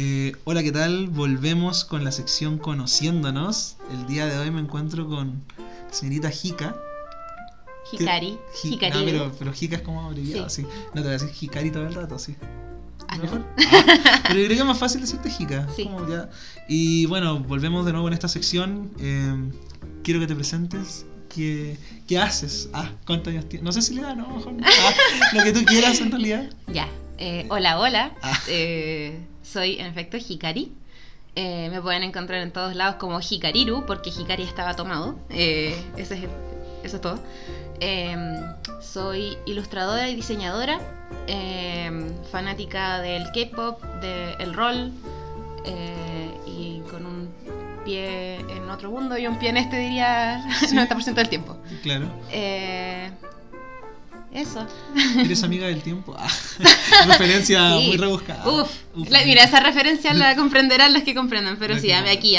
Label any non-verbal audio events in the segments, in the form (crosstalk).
Eh, hola, ¿qué tal? Volvemos con la sección Conociéndonos. El día de hoy me encuentro con señorita Hika. Hikari. Hi- Hikari. Ah, pero, pero Hika es como abreviado, sí. Sí. No te voy a decir Hikari todo el rato, sí. Ah, ¿no? ¿Mejor? Ah, pero creo que es más fácil decirte Hika. Sí. Y bueno, volvemos de nuevo en esta sección. Eh, quiero que te presentes. ¿Qué, qué haces? Ah, ¿cuántos años tienes? No sé si le da, no, mejor. no. Ah, lo que tú quieras en realidad. (laughs) Ya. Eh, hola, hola. Ah. Eh, soy en efecto Hikari. Eh, me pueden encontrar en todos lados como Hikariru, porque Hikari estaba tomado. Eh, ese es el- eso es todo. Eh, soy ilustradora y diseñadora, eh, fanática del K-pop, del rol, eh, y con un pie en otro mundo y un pie en este, diría, (laughs) Sí. 90% del tiempo. Claro. Eso. ¿Eres amiga del tiempo? Ah, (laughs) referencia Sí. muy rebuscada. Uf, Uf. la- mira, esa referencia la comprenderán los que comprendan, pero La sí, que aquí,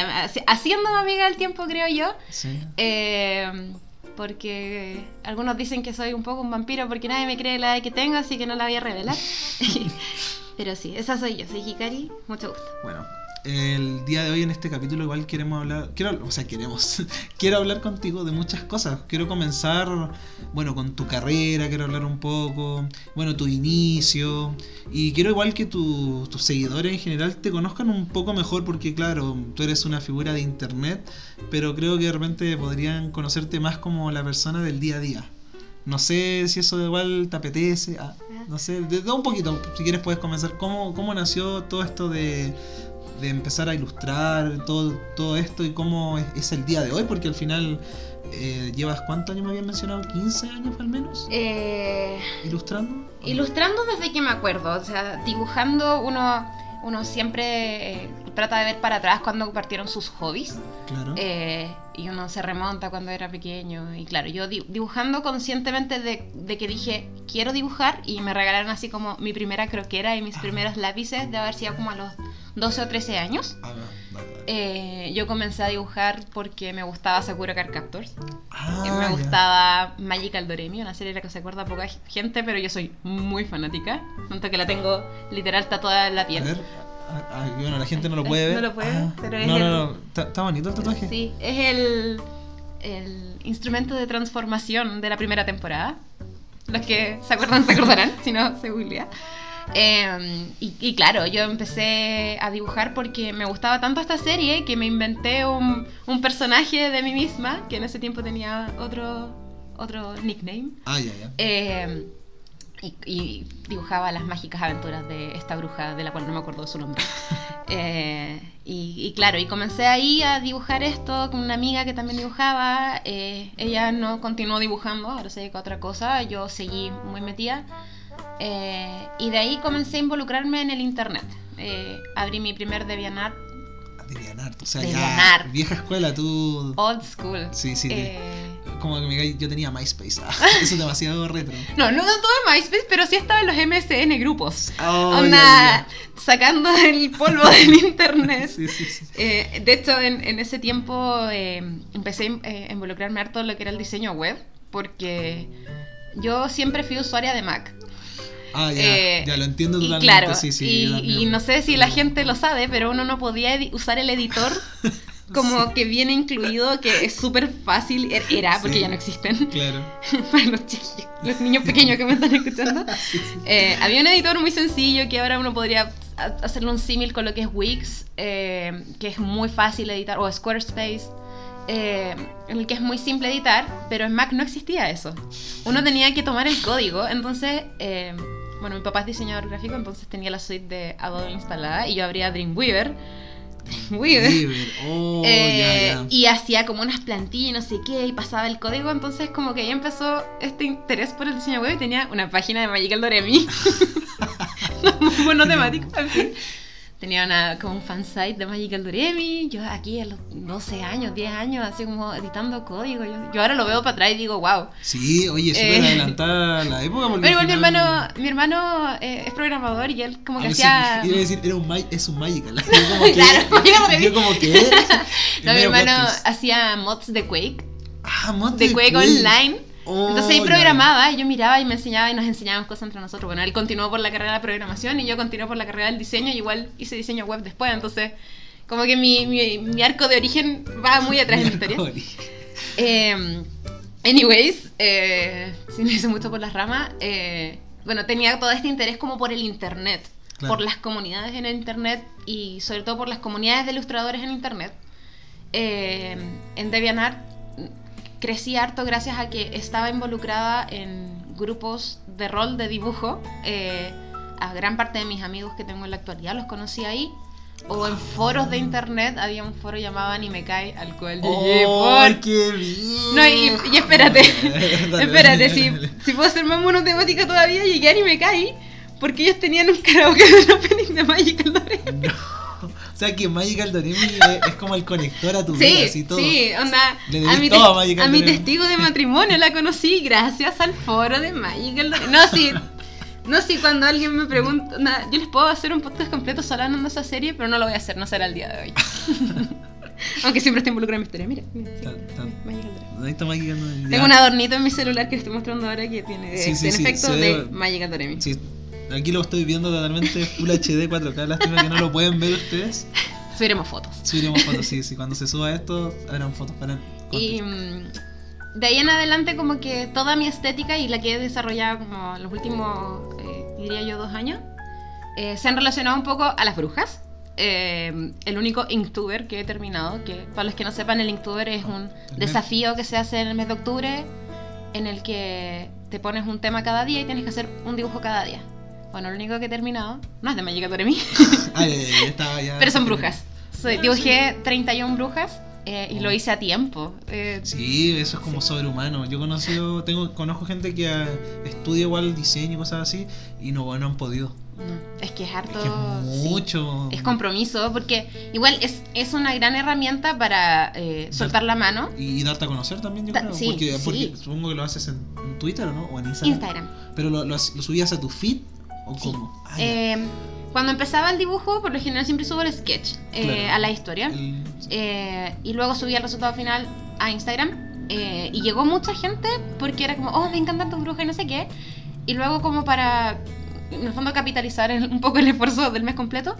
haciéndome amiga del tiempo, creo yo, Sí. eh, porque algunos dicen que soy un poco un vampiro porque nadie me cree la edad que tengo, así que no la voy a revelar. (laughs) pero sí, esa soy yo, soy Hikari, mucho gusto. Bueno, el día de hoy en este capítulo igual queremos hablar, quiero, o sea, queremos, (laughs) quiero hablar contigo de muchas cosas. Quiero comenzar, bueno, con tu carrera, quiero hablar un poco, bueno, tu inicio y quiero igual que tu- tus seguidores en general te conozcan un poco mejor porque claro, tú eres una figura de internet, pero creo que de repente podrían conocerte más como la persona del día a día. No sé si eso igual te apetece. ah, no sé, de, de un poquito. Si quieres puedes comenzar. ¿Cómo, cómo nació todo esto de, de empezar a ilustrar todo, todo esto y cómo es, es el día de hoy? Porque al final eh, llevas cuántos años me habían mencionado, 15 años al menos, Eh, ilustrando. ilustrando desde que me acuerdo, o sea, dibujando uno, uno siempre eh, trata de ver para atrás cuando partieron sus hobbies. Claro. Eh, y uno se remonta cuando era pequeño. Y claro, yo di- dibujando conscientemente de, de que dije, quiero dibujar. Y me regalaron así como mi primera croquera y mis Ah. primeros lápices de haber sido como a los 12 o 13 años. Ah, no, no, no. Eh, yo comencé a dibujar porque me gustaba Sakura Card Captors. Ah, Eh, me ya. gustaba Magical Doremi, una serie de la que se acuerda poca gente, pero yo soy muy fanática. Tanto que la tengo literal tatuada en la A piel. ver. ah, bueno, la gente no lo puede ver. No lo puede, Ah, pero es no, el- no, no. Está, está bonito el tatuaje. Sí, es el, el instrumento de transformación de la primera temporada. Los que se acuerdan se acordarán, (laughs) si no se googlea. Eh, y, y claro, yo empecé a dibujar porque me gustaba tanto esta serie que me inventé un, un personaje de mí misma, que en ese tiempo tenía otro, otro nickname. Ah, ya, ya. Eh, y, y dibujaba las mágicas aventuras de esta bruja, de la cual no me acuerdo su nombre. (laughs) Eh, y, y claro, y comencé ahí a dibujar esto con una amiga que también dibujaba. Eh, ella no continuó dibujando, ahora se dedica a otra cosa. Yo seguí muy metida. Eh, y de ahí comencé a involucrarme en el internet. Eh, abrí mi primer DeviantArt DeviantArt, o sea, DeviantArt. ya. Vieja escuela, tú. old school. Sí, sí. Eh, Como que me yo tenía MySpace. Ah, (laughs) eso es demasiado retro. no, no, no tuve MySpace, pero sí estaba en los MSN grupos. Oh, Onda, sacando el polvo del internet. (laughs) Sí, sí, sí. Eh, de hecho, en, en ese tiempo empecé a involucrarme harto en lo que era el diseño web, porque yo siempre fui usuaria de Mac. Ah, ya, Eh, ya lo entiendo y totalmente. claro, sí, sí, y, y no sé si la gente lo sabe, pero uno no podía usar el editor (laughs) como que viene incluido, que es súper fácil, er- era, porque Sí. ya no existen, Claro. (laughs) para los chiquillos, los niños pequeños que me están escuchando. (laughs) Sí, sí. Eh, había un editor muy sencillo que ahora uno podría ha- hacerle un símil con lo que es Wix, eh, que es muy fácil editar, o Squarespace, eh, en el que es muy simple editar, pero en Mac no existía eso. Uno tenía que tomar el código, entonces, bueno, mi papá es diseñador gráfico, entonces tenía la suite de Adobe instalada y yo abría Dreamweaver. (laughs) Dreamweaver. River. Oh, (laughs) Eh, ya, ya. Y hacía como unas plantillas y no sé qué, y pasaba el código, entonces como que ahí empezó este interés por el diseño web y tenía una página de Magical Doremi. (laughs) Muy bueno temático, en fin. Tenía una, como un fansite de Magical Doremi, yo aquí a los 12 años, 10 años, así como editando código. Yo, yo ahora lo veo para atrás y digo, wow. Sí, oye, súper Eh. adelantada la época. Porque (laughs) Pero al igual mi hermano, mi hermano eh, es programador y él como que Ah, hacía... iba a decir, era un es un Magical. (laughs) Yo como (laughs) que, Claro, yo como que. No, mi hermano hacía mods de Quake Ah, mod de Quake Online. Oh, Entonces ahí ya. programaba y yo miraba y me enseñaba y nos enseñábamos cosas entre nosotros. Bueno, él continuó por la carrera de la programación y yo continué por la carrera del diseño y igual hice diseño web después. Entonces, como que mi, mi, mi arco de origen va muy (laughs) atrás en la historia. Eh, anyways, eh, sin irse mucho por las ramas, eh, bueno, tenía todo este interés como por el internet, Claro. por las comunidades en el internet y sobre todo por las comunidades de ilustradores en internet. Eh, en DeviantArt crecí harto gracias a que estaba involucrada en grupos de rol de dibujo. Eh, a gran parte de mis amigos que tengo en la actualidad los conocí ahí. O en foros de internet había un foro llamado Anime Kai al cual yo oh, por... qué bien. No, y, y espérate, dale, (laughs) (laughs) espérate, dale, si, dale. si, puedo ser más monotemática todavía, llegué a Anime Kai porque ellos tenían un karaoke de opening de Magical (laughs) 2. O sea que Magical Doremi es, como el conector a tu vida, Sí, así todo. sí, onda, Le a mi, todo a a mi testigo de matrimonio la conocí gracias al foro de Magical Doremi. No, sí, no, sí, cuando alguien me pregunta, onda, yo les puedo hacer un podcast completo solo hablando de esa serie, pero no lo voy a hacer, no será el día de hoy. (laughs) Aunque siempre estoy involucrada en mi historia, mira. mira, sí, Tan- tan- Magical Doremi. Ahí está Magical Doremi. Tengo un adornito en mi celular que estoy mostrando ahora que tiene, Sí, efecto de Magical Doremi. Sí, aquí lo estoy viendo totalmente Full HD 4K. Lástima que no lo pueden ver ustedes. Subiremos fotos. Subiremos fotos, sí, sí. (laughs) Cuando se suba esto, habrán fotos para. Y mm, de ahí en adelante como que toda mi estética y la que he desarrollado como los últimos, eh, diría yo, dos años, eh, se han relacionado un poco a las brujas. Eh, el único Inktober que he terminado, que para los que no sepan, el Inktober es un El desafío que se hace en el mes de octubre en el que te pones un tema cada día y tienes que hacer un dibujo cada día. Bueno, lo único que he terminado, no es de Magic Ah, (laughs) ya. pero son brujas. Soy- dibujé 31 brujas eh, y lo hice a tiempo. Eh, Sí, eso es como sobrehumano. Yo conocido, tengo, conozco gente que ah, estudia igual diseño y cosas así y no, no han podido. no, es que es Es harto. que es sí. mucho. Es compromiso, porque igual es, es una gran herramienta para eh, soltar la mano. Y, y darte a conocer también, yo Da- creo. sí, porque, sí. porque supongo que lo haces en, en Twitter, ¿no? O en Instagram. Instagram. Pero lo, lo, lo subías a tu feed o Sí. cómo? Ah. Eh, cuando empezaba el dibujo, por lo general siempre subo el sketch eh, a la historia. El- Eh, y luego subí el resultado final a Instagram. y llegó mucha gente porque era como, oh, me encantan tus brujas y no sé qué. Y luego como para, en el fondo, capitalizar el- (laughs) un poco el esfuerzo del mes completo,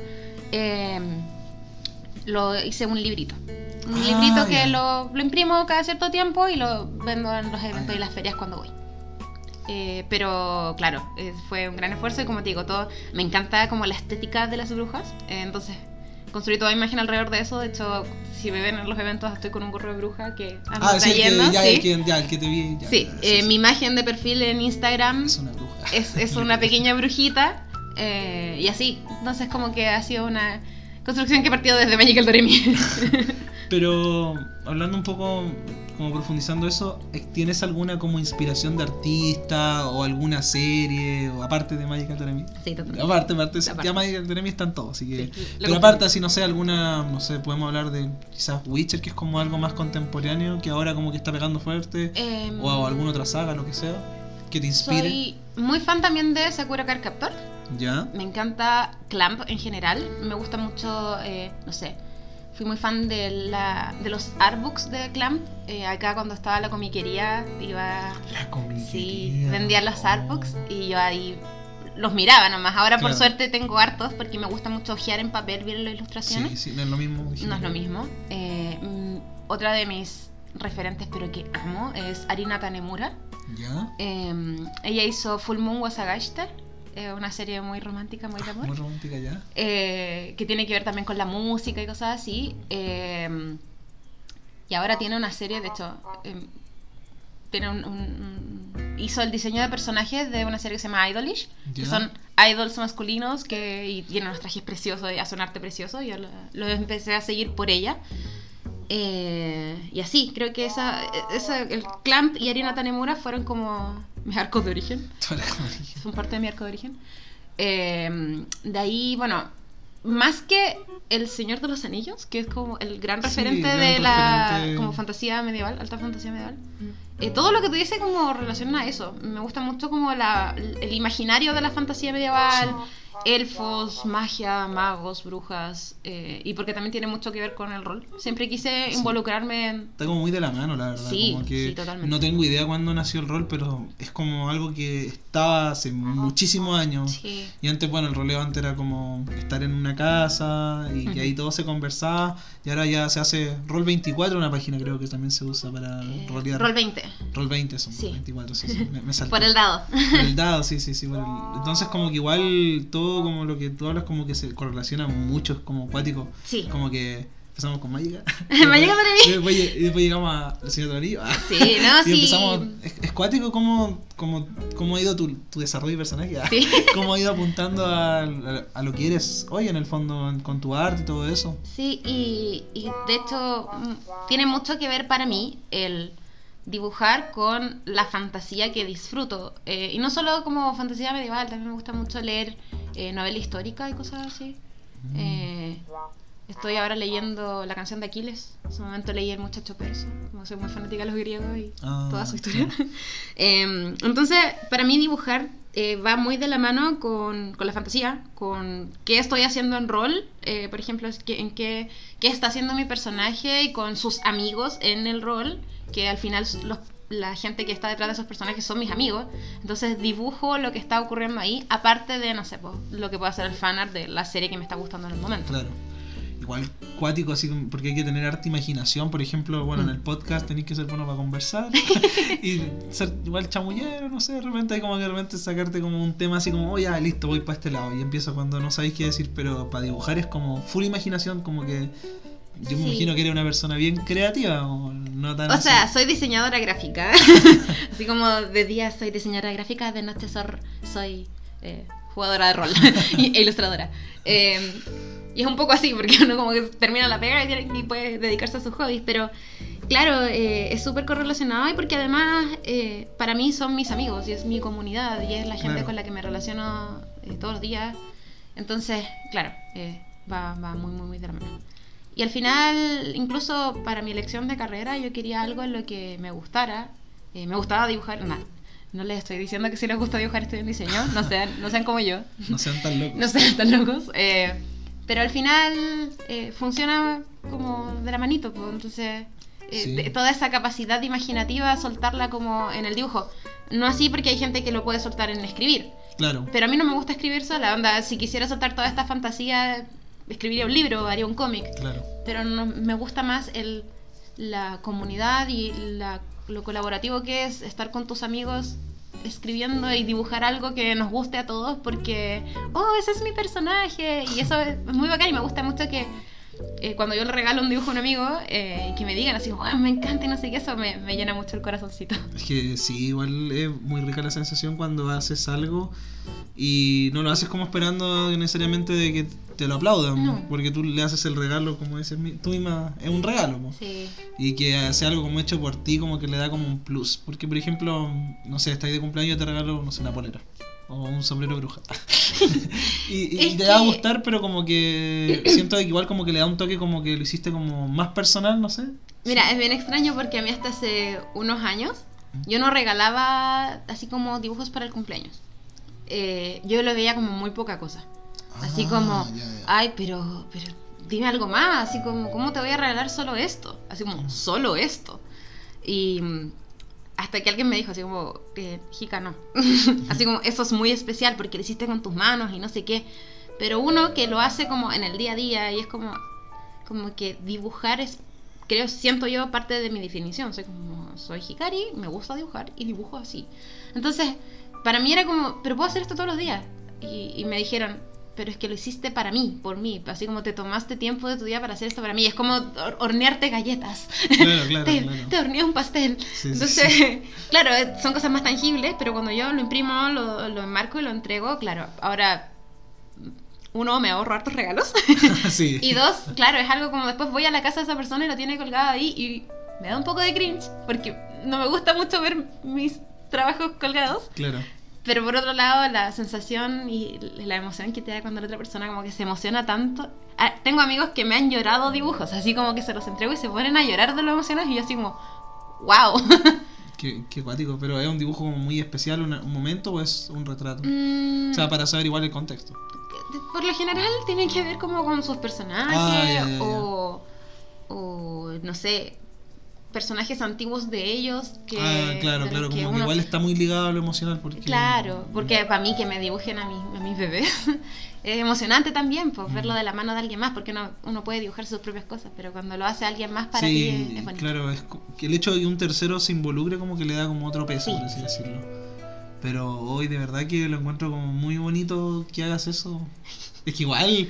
lo hice un librito. Un Ah, librito que lo, lo imprimo cada cierto tiempo y lo vendo en los eventos Ah, y las ferias cuando voy. Eh, pero claro, eh, fue un gran esfuerzo y como te digo, todo me encanta como la estética de las brujas. eh, entonces construí toda imagen alrededor de eso. De hecho, si me ven en los eventos, estoy con un gorro de bruja que Ah, sí, el que, trayendo. ya, sí, el que, ya, el que te vi. ya, Sí, ya, eh, mi imagen de perfil en Instagram Es una bruja. es, es una (laughs) pequeña brujita. eh, y así, entonces como que ha sido una construcción que ha partido desde Magical Doremi. (laughs) Pero hablando un poco, como profundizando eso, eh, ¿tienes alguna como inspiración de artista o alguna serie o aparte de Magic Academy? sí, totalmente. Aparte, aparte, Aparte. ya Magic Academy están todos, así que... Sí, Pero aparte, así no sé, alguna, no sé, podemos hablar de quizás Witcher, que es como algo más contemporáneo, que ahora como que está pegando fuerte, Em, o alguna otra saga, lo que sea, que te inspire. soy muy fan también de Sakura Card Captor. ¿Ya? Me encanta Clamp en general. Me gusta mucho, eh, no sé. Fui muy fan de, la, de los artbooks de Clamp. Eh, acá cuando estaba la comiquería iba... La comiquería. Sí, vendían los artbooks y yo ahí los miraba nomás. Ahora por suerte tengo hartos porque me gusta mucho ojear en papel, ver las ilustraciones. Sí, sí, no es lo mismo. No es lo mismo. Eh, mm, otra de mis referentes, pero que amo, es Arina Tanemura. ¿Ya? Eh, ella hizo Full Moon Wasagashite, eh, una serie muy romántica, muy de amor. Muy romántica ya. eh, que tiene que ver también con la música y cosas así. eh, y ahora tiene una serie, de hecho, eh, tiene un, un- un- hizo el diseño de personajes de una serie que se llama Idolish, que son idols masculinos que y tienen unos trajes preciosos y hacen un arte precioso. Yo lo, lo empecé a seguir por ella. Eh, y así, creo que esa, esa, el Clamp y Arina Tanemura fueron como mis arcos de origen (laughs) la son parte de mi arco de origen. Eh, de ahí, bueno, más que El Señor de los Anillos, que es como el gran Sí, referente gran de la referente. como fantasía medieval, alta fantasía medieval. eh, todo lo que dices como relaciona a eso. Me gusta mucho como la, el imaginario de la fantasía medieval, elfos, magia, magos, brujas, eh, y porque también tiene mucho que ver con el rol. Siempre quise Sí. involucrarme en... Está como muy de la mano, la verdad. Sí, como que sí, totalmente. No tengo idea cuándo nació el rol, pero es como algo que estaba hace muchísimos años. Sí. Y antes, bueno, el roleo antes era como estar en una casa y que ahí todo se conversaba. Y ahora ya se hace Roll 24, una página creo que también se usa para Eh, rolear. Roll 20, Roll 20 son Sí. 24, sí, sí, me, (laughs) por el dado. Por el dado, sí, sí, sí. Entonces como que igual todo como lo que tú hablas como que se correlaciona mucho, como cuático. Sí. Como que empezamos con Magica. (laughs) Magica para mí. Y después, lle- y después llegamos a El Señor de Anillos. Sí, no, (laughs) y sí. empezamos... Es, es cuático cómo, cómo, cómo ha ido tu, tu desarrollo de personaje. Sí. (laughs) Cómo ha ido apuntando a, a- a lo que eres hoy en el fondo con tu arte y todo eso. Sí, y, y de hecho mm, tiene mucho que ver para mí el dibujar con la fantasía que disfruto. Eh, y no solo como fantasía medieval, también me gusta mucho leer eh, novela histórica y cosas así. Eh, estoy ahora leyendo la canción de Aquiles. En su momento leí El muchacho persa, como soy muy fanática de los griegos y Ah, toda su historia. (laughs) Eh, entonces, para mí dibujar eh, va muy de la mano con, con la fantasía, con qué estoy haciendo en rol, eh, por ejemplo, en qué, qué está haciendo mi personaje y con sus amigos en el rol, que al final los- la gente que está detrás de esos personajes son mis amigos. Entonces dibujo lo que está ocurriendo ahí, aparte de, no sé, pues, lo que puede hacer el fanart de la serie que me está gustando en el momento. Claro. Igual cuático, así porque hay que tener harta imaginación. Por ejemplo, bueno, en Mm. el podcast tenéis que ser bueno para conversar (laughs) y ser igual chamullero, no sé, de repente hay como que de repente sacarte como un tema así como, oh ya, listo, voy para este lado. Y empiezo cuando no sabéis qué decir, pero para dibujar es como full imaginación, como que yo me Sí. imagino que eres una persona bien creativa o no tan O así. sea, soy diseñadora gráfica. (laughs) Así como de día soy diseñadora gráfica, de noche soy eh, jugadora de rol (laughs) e ilustradora. Eh, y es un poco así, porque uno como que termina la pega y puede dedicarse a sus hobbies. Pero claro, eh, es súper correlacionado y porque además eh, para mí son mis amigos y es mi comunidad y es la gente Claro. con la que me relaciono eh, todos los días. Entonces, claro, eh, va, va muy, muy, muy de la mano. Y al final, incluso para mi elección de carrera, yo quería algo en lo que me gustara. Eh, me gustaba dibujar. No, no les estoy diciendo que si les gusta dibujar estudien diseño. No sean, no sean como yo. No sean tan locos. (laughs) No sean tan locos. Eh, pero al final eh, funciona como de la manito. pues, entonces, eh, Sí. de- toda esa capacidad imaginativa, soltarla como en el dibujo. No así porque hay gente que lo puede soltar en escribir. Claro. Pero a mí no me gusta escribir sola. Onda, si quisiera soltar toda esta fantasía, escribiría un libro, haría un cómic Claro. pero no, me gusta más el, la comunidad y la- lo colaborativo que es estar con tus amigos escribiendo y dibujar algo que nos guste a todos porque, oh, ese es mi personaje y eso es muy bacán y me gusta mucho que eh, cuando yo le regalo un dibujo a un amigo eh, que me digan así, "Guau, me encanta y no sé qué, eso me, me llena mucho el corazoncito. Es que sí, igual es muy rica la sensación cuando haces algo y no lo haces como esperando necesariamente de que te lo aplaudan, No. porque tú le haces el regalo, como dices tú misma, es un regalo. Sí. Y que sea algo como hecho por ti, como que le da como un plus. Porque, por ejemplo, no sé, estáis de cumpleaños te regalo, no sé, una polera. O un sombrero bruja. (laughs) (laughs) y te va a gustar, pero como que (clears throat) siento que igual como que le da un toque como que lo hiciste como más personal, no sé. Mira, es bien extraño porque a mí hasta hace unos años yo no regalaba así como dibujos para el cumpleaños. Eh, yo lo veía como muy poca cosa. Así Ah, como, ya, ya. ay, pero, pero dime algo más, así como, ¿cómo te voy a regalar solo esto? Así como, solo esto. Y mm, hasta que alguien me dijo, así como, eh, Jica, no. (laughs) así como, eso es muy especial porque lo hiciste con tus manos y no sé qué. Pero uno que lo hace como en el día a día y es como, como que dibujar es, creo, siento yo, parte de mi definición. Soy como, soy Hikari, me gusta dibujar y dibujo así. Entonces, para mí era como, pero puedo hacer esto todos los días. Y, y me dijeron, pero es que lo hiciste para mí, por mí. Así como te tomaste tiempo de tu día para hacer esto para mí. Es como hor- hornearte galletas. Claro, (laughs) claro, te, claro. te horneé un pastel. Sí, sí, Entonces, (laughs) claro, eh, son cosas más tangibles, pero cuando yo lo imprimo, lo, lo enmarco y lo entrego, claro, ahora, uno, me ahorro hartos regalos. (laughs) sí. y dos, claro, es algo como después voy a la casa de esa persona y lo tiene colgado ahí y me da un poco de cringe, porque no me gusta mucho ver mis trabajos colgados. Claro. Pero por otro lado, la sensación y la emoción que te da cuando la otra persona como que se emociona tanto. Ah, tengo amigos que me han llorado dibujos, así como que se los entrego y se ponen a llorar de lo emocionados y yo así como, wow. (laughs) Qué, qué cuático, pero es un dibujo como muy especial, un momento o es un retrato. Mm, O sea, para saber igual el contexto. por lo general tiene que ver como con sus personajes Ah, o no sé personajes antiguos de ellos que ah, claro, claro, que como que igual está muy ligado a lo emocional porque... claro porque para mí que me dibujen a, mi, a mis bebés (laughs) es emocionante también pues verlo de la mano de alguien más porque uno, uno puede dibujar sus propias cosas pero cuando lo hace alguien más para ti es, sí, es bonito claro, es que el hecho de que un tercero se involucre como que le da como otro peso, Sí. por así decirlo. Pero hoy de verdad que lo encuentro como muy bonito que hagas eso. Es que igual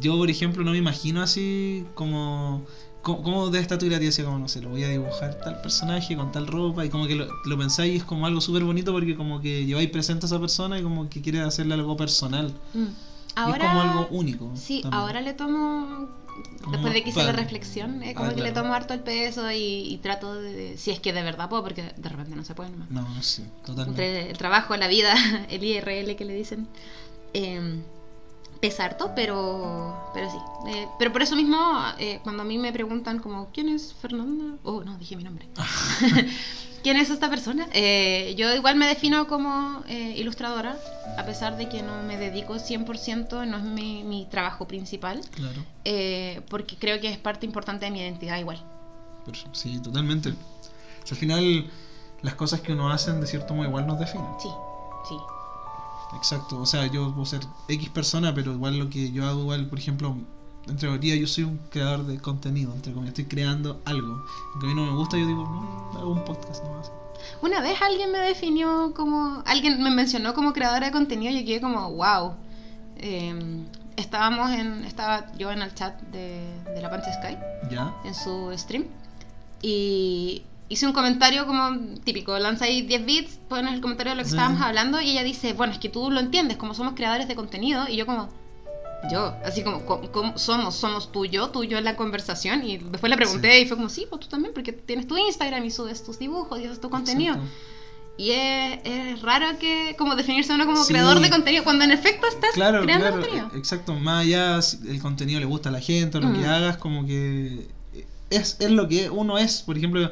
yo, por ejemplo, no me imagino así como... ¿Cómo, cómo de esta tu decía como, no sé, lo voy a dibujar tal personaje con tal ropa y como que lo, lo pensáis y es como algo súper bonito porque como que lleváis presente a esa persona y como que quieres hacerle algo personal. Mm. Y ahora es como algo único. sí también. ahora le tomo después de que hice la reflexión eh, Ah, como que le claro. tomo harto el peso y, y trato de, de- si es que de verdad puedo porque de repente no se puede nomás. No, sí, totalmente. entre el trabajo, la vida, (laughs) el IRL que le dicen, eh, pesa harto, pero, pero sí. Eh, pero por eso mismo, eh, cuando a mí me preguntan como, ¿quién es Fernanda? Oh, no, dije mi nombre. (laughs) (laughs) ¿Quién es esta persona? Eh, yo igual me defino como eh, ilustradora, a pesar de que no me dedico 100%, no es mi, mi trabajo principal, Claro. eh, porque creo que es parte importante de mi identidad igual. Sí, totalmente. O sea, al final, las cosas que uno hace de cierto modo igual nos definen. Sí, sí. Exacto. O sea, yo puedo ser X persona, pero igual lo que yo hago, igual, por ejemplo, entre comillas, yo soy un creador de contenido, entre comillas, estoy creando algo. Aunque a mí no me gusta, yo digo, no, hago un podcast nomás. Una vez alguien me definió como, alguien me mencionó como creadora de contenido y yo quedé como, wow. Eh, estábamos en, estaba yo en el chat de, de la Pancha Sky, ¿Ya? en su stream, y hice un comentario como típico, lanzáis 10 bits, pones el comentario de lo que Sí. estábamos hablando y ella dice, bueno, es que tú lo entiendes, como somos creadores de contenido, y yo como, yo, así como, ¿cómo, cómo somos? ¿Somos tú yo? ¿Tú yo en la conversación? Y después le pregunté y fue como, sí, pues tú también, porque tienes tu Instagram y subes tus dibujos y haces tu contenido. Exacto. Y es, es raro que como definirse uno como Sí. creador de contenido cuando en efecto estás Claro, creando claro, contenido. exacto. Más allá si el contenido le gusta a la gente, o lo Mm. que hagas, como que es, es lo que uno es. Por ejemplo,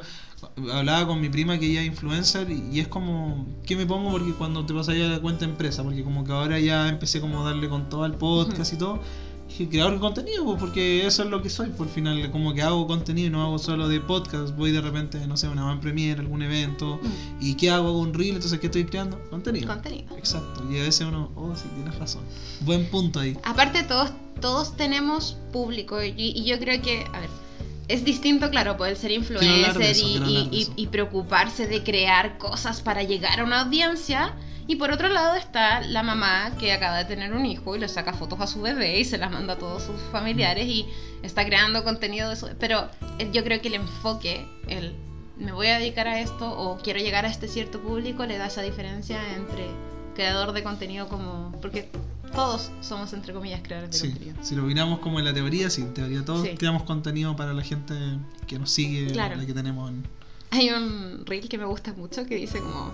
hablaba con mi prima que ella es influencer y, y es como, ¿qué me pongo? Porque cuando te vas a ir a la cuenta empresa, porque como que ahora ya empecé como a darle con todo al podcast y todo. Dije, creador de contenido, pues, porque eso es lo que soy, por final, como que hago contenido, no hago solo de podcast, voy de repente, no sé, una van premiere, algún evento, Mm. y ¿qué hago? Hago un reel, entonces ¿qué estoy creando? Contenido. Contenido. Exacto, y a veces uno, oh, sí, tienes razón. Buen punto ahí. Aparte todos, todos tenemos público y, y yo creo que, a ver, es distinto, claro, poder ser influencer eso, y, preocuparse de crear cosas para llegar a una audiencia. Y por otro lado está la mamá que acaba de tener un hijo y le saca fotos a su bebé y se las manda a todos sus familiares y está creando contenido de eso. Pero eh, yo creo que el enfoque, el me voy a dedicar a esto o quiero llegar a este cierto público, le da esa diferencia entre creador de contenido como... Porque todos somos, entre comillas, creadores de Sí, contenido. si lo miramos como en la teoría, sí, en teoría todos Sí. creamos contenido para la gente que nos sigue, Claro. la que tenemos en... Hay un reel que me gusta mucho que dice como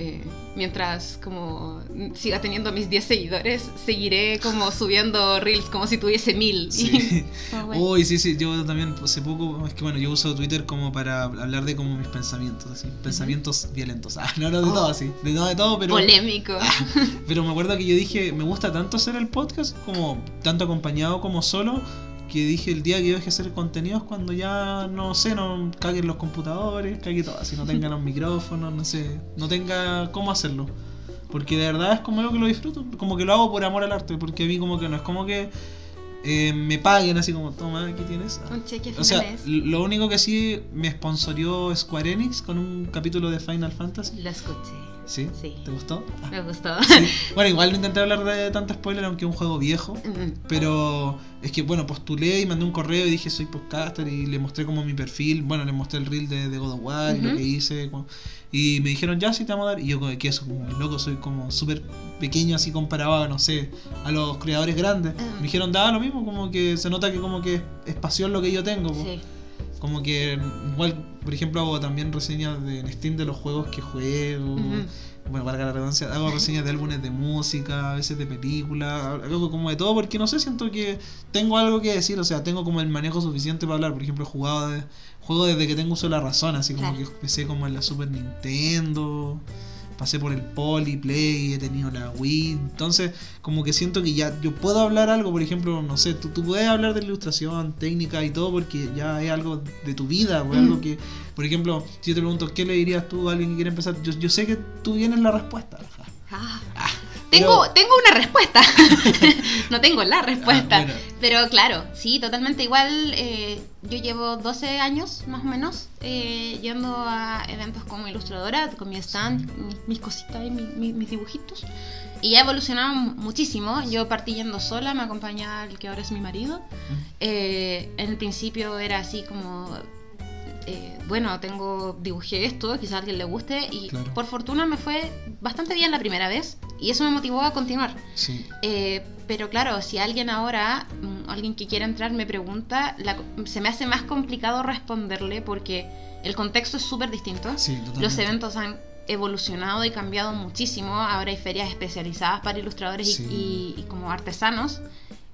eh, mientras como siga teniendo mis 10 seguidores, seguiré como subiendo reels como si tuviese mil. (laughs) Sí. Oh, (laughs) bueno. Sí, sí, yo también hace poco, es que bueno, yo uso Twitter como para hablar de como mis pensamientos, así, pensamientos violentos. (laughs) Ah, no, no de Oh. todo así, de no de todo, pero... Polémico. Pero me acuerdo que yo dije, me gusta tanto hacer el podcast, como tanto acompañado como solo, que dije el día que yo deje de hacer contenidos cuando ya, no sé, no caguen los computadores, cague todo, así no (laughs) tenga los micrófonos, no sé, no tenga cómo hacerlo. Porque de verdad es como algo que lo disfruto, como que lo hago por amor al arte, porque a mí como que no es como que eh, me paguen así como, toma, aquí tienes. Un cheque O sea, lo único que sí me sponsorió Square Enix con un capítulo de Final Fantasy. Lo escuché. ¿Sí? Sí. ¿Te gustó? Ah. Me gustó. Sí. (laughs) Bueno, igual no intenté hablar de tanto spoiler, aunque es un juego viejo. Mm, Pero es que, bueno, postulé y mandé un correo y dije soy podcaster y le mostré como mi perfil. Bueno, le mostré el reel de, de God of War y lo que hice. como- Y me dijeron, ya, sí te vamos a dar. Y yo, como que eso, como loco, soy como súper pequeño así comparado a, no sé, a los creadores grandes. Ah. Me dijeron, da lo mismo, como que se nota que como que es pasión lo que yo tengo. sí. Como que igual, por ejemplo, hago también reseñas de, en Steam de los juegos que juego. Bueno, valga la redundancia, hago reseñas de álbumes de música, a veces de películas, algo como de todo, porque no sé, siento que tengo algo que decir, o sea, tengo como el manejo suficiente para hablar. Por ejemplo, he jugado de, juego desde que tengo uso de la razón, así como Claro. que empecé como en la Super Nintendo, pasé por el Poly Play, he tenido la Wii, entonces como que siento que ya yo puedo hablar algo, por ejemplo, no sé, tú, tú puedes hablar de ilustración, técnica y todo porque ya es algo de tu vida, o Mm. algo que, por ejemplo, si yo te pregunto, ¿qué le dirías tú a alguien que quiere empezar? Yo, yo sé que tú tienes la respuesta. Ah. Ah, Tengo, pero- tengo una respuesta. (laughs) no tengo la respuesta. Ah, bueno. Pero claro, sí, totalmente igual. eh, yo llevo 12 años más o menos eh, yendo a eventos como ilustradora, con mi stand, mis, mis cositas y mi- mi- mis dibujitos. Y ha evolucionado muchísimo. Yo partí yendo sola, me acompañaba el que ahora es mi marido. Eh, en el principio era así como, eh, bueno, tengo dibujé esto, quizás a alguien le guste y Claro. por fortuna me fue bastante bien la primera vez y eso me motivó a continuar. Sí, Eh, pero claro, si alguien ahora, mm, alguien que quiera entrar me pregunta, la- se me hace más complicado responderle porque el contexto es súper distinto. sí. Los eventos han evolucionado y cambiado muchísimo. Ahora hay ferias especializadas para ilustradores y- Sí. y, y como artesanos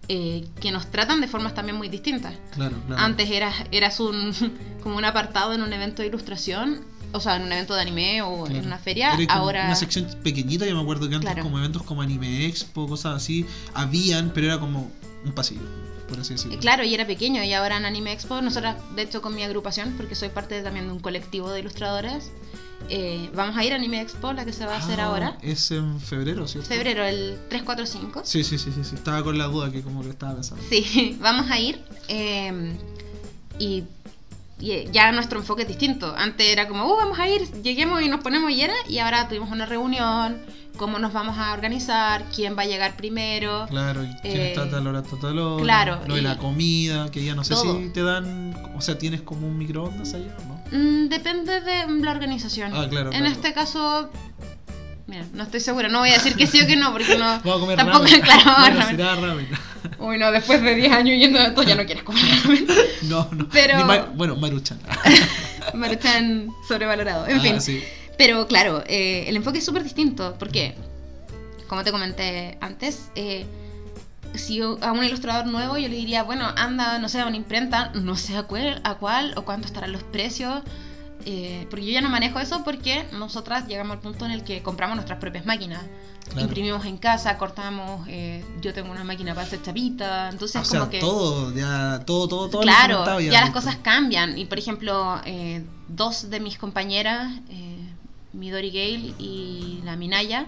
eh, que nos tratan de formas también muy distintas. Claro, claro. Antes eras, eras un, (laughs) como un apartado en un evento de ilustración, o sea, en un evento de anime o Claro. en una feria. Ahora, Una sección pequeñita, yo me acuerdo que antes Claro. como eventos como Anime Expo, cosas así, habían, pero era como un pasillo, por así decirlo. claro, y era pequeño. Y ahora en Anime Expo, nosotras, de hecho, con mi agrupación, porque soy parte también de un colectivo de ilustradoras, eh, vamos a ir a Anime Expo, la que se va a hacer Ah, ahora. Es en febrero, ¿cierto? Febrero, el 3, 4, 5. Sí, sí, sí, sí, sí. Estaba con la duda que como que estaba pensando. Sí, (laughs) vamos a ir. eh, y ya nuestro enfoque es distinto. Antes era como, uh, vamos a ir, lleguemos y nos ponemos y era. Y ahora tuvimos una reunión, cómo nos vamos a organizar, quién va a llegar primero. Claro, y quién Eh, está a tal hora, hasta tal hora. claro, Lo de y- la comida, que ya no sé Todo. si te dan. O sea, tienes como un microondas allá, ¿no? Mm, depende de la organización. Ah, claro, en claro. este caso, mira, no estoy segura. No voy a decir que sí o que no, porque no. (laughs) Vamos a comer Tampoco, ramen. claro, vamos a Bueno, ramen. (laughs) Uy, no, después de 10 años yendo a esto ya no quieres comer (laughs) ramen. No, no. Pero- Ni ma- bueno, Maruchan. Están sobrevalorado. En Ah, fin. sí. Pero claro, eh, el enfoque es súper distinto porque, como te comenté antes, eh, si yo- a un ilustrador nuevo yo le diría, bueno, anda, no sé, a una imprenta, no sé a cuál, a cuál o cuánto estarán los precios, eh, porque yo ya no manejo eso porque nosotras llegamos al punto en el que compramos nuestras propias máquinas. Claro. Imprimimos en casa, cortamos, eh, yo tengo una máquina para hacer chapita, entonces sea, como que... todo, ya, todo, todo, Claro, ya, las cosas cambian. Y por ejemplo, eh, dos de mis compañeras, eh, Midori Gale y la Minaya,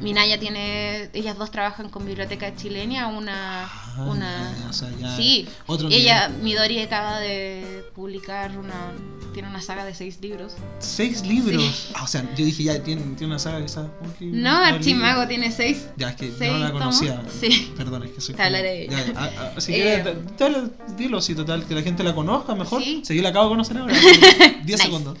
Minaya tiene, ellas dos trabajan con Biblioteca Chilenia, una, Ah, una, ya, o sea, ya sí, Otro ella, nivel. Midori acaba de publicar una, tiene una saga de seis libros. Seis libros. Sí. Ah, o sea, yo dije ya, tiene, tiene una saga esa. ¿cómo que- No, Archimago tiene seis. Ya, es que seis no la tomos. conocía. Sí. Perdón, es que soy. Te hablaré. Ya, Eh, quieres, da- dale, dilo, sí, total, que la gente la conozca mejor. Sí. Si yo la acabo de conocer ahora. (laughs) 10 Nice. segundos.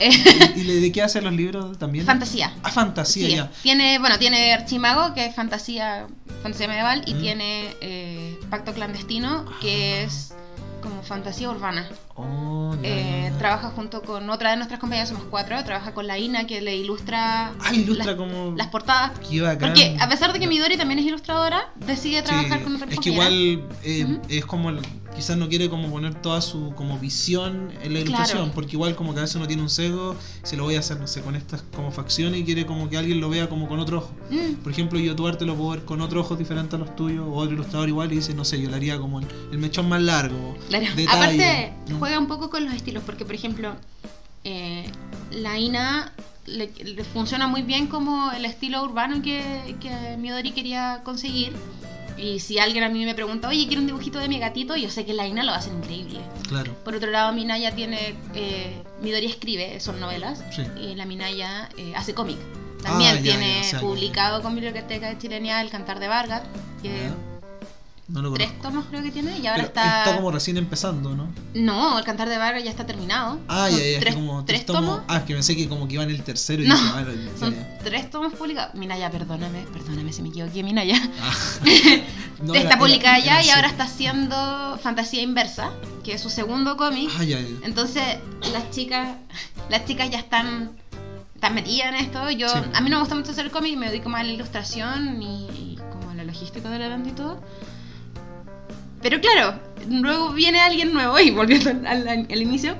Eh, ¿Y, y le de qué hace los libros también? fantasía. Ah, fantasía, Sí, ya. Tiene, bueno, tiene Archimago, que es fantasía, fantasía medieval, y Mm. tiene eh, Pacto Clandestino, que Ah. es como fantasía urbana. Oh, Eh, trabaja junto con otra de nuestras compañeras, somos cuatro, trabaja con la Ina, que le ilustra, Ah, ilustra las, como. las portadas. Porque a pesar de que Midori también es ilustradora, decide trabajar Sí, con otra es que compañera. igual eh, es como el- quizás no quiere como poner toda su como visión en la ilustración Claro. porque igual como que a veces uno tiene un sesgo si lo voy a hacer no sé con estas como facciones y quiere como que alguien lo vea como con otro ojo Mm, por ejemplo yo tu arte lo puedo ver con otro ojo diferente a los tuyos o otro ilustrador igual y dice no sé yo le haría como el, el mechón más largo Claro. Aparte, Mm. juega un poco con los estilos, porque por ejemplo, eh, la Ina le, le funciona muy bien como el estilo urbano que, que Midori quería conseguir. Y si alguien a mí me pregunta, oye, quiero un dibujito de mi gatito, yo sé que la Ina lo va a hacer increíble. claro Por otro lado, Minaya tiene. eh, Midori escribe, son novelas. Sí. Y la Minaya eh, hace cómic. También Ah, ya, tiene ya, o sea publicado con Biblioteca Chilenia El Cantar de Vargas, que Ya. No lo tres tomos creo que tiene, y ahora Pero está. como recién empezando ¿no? No, el cantar de Vargas ya está terminado. ah Son ya ya es que tres, como tres tomos tomos. ah es que pensé que como que iba en el tercero y No, dije, ah, Son tres tomos publicados. Minaya, perdóname, perdóname si me equivoqué, Minaya. Ah. (laughs) No, está era- publicada era- ya era y ahora está haciendo Fantasía Inversa, que es su segundo cómic. Ah, ya, ya. Entonces, las chicas, las chicas ya están estás metida en esto. Yo, Sí. A mí no me gusta mucho hacer cómic, me dedico más a la ilustración y, y como a la logística del evento y todo. Pero claro, luego viene alguien nuevo, (laughs) y volviendo al, al- al inicio,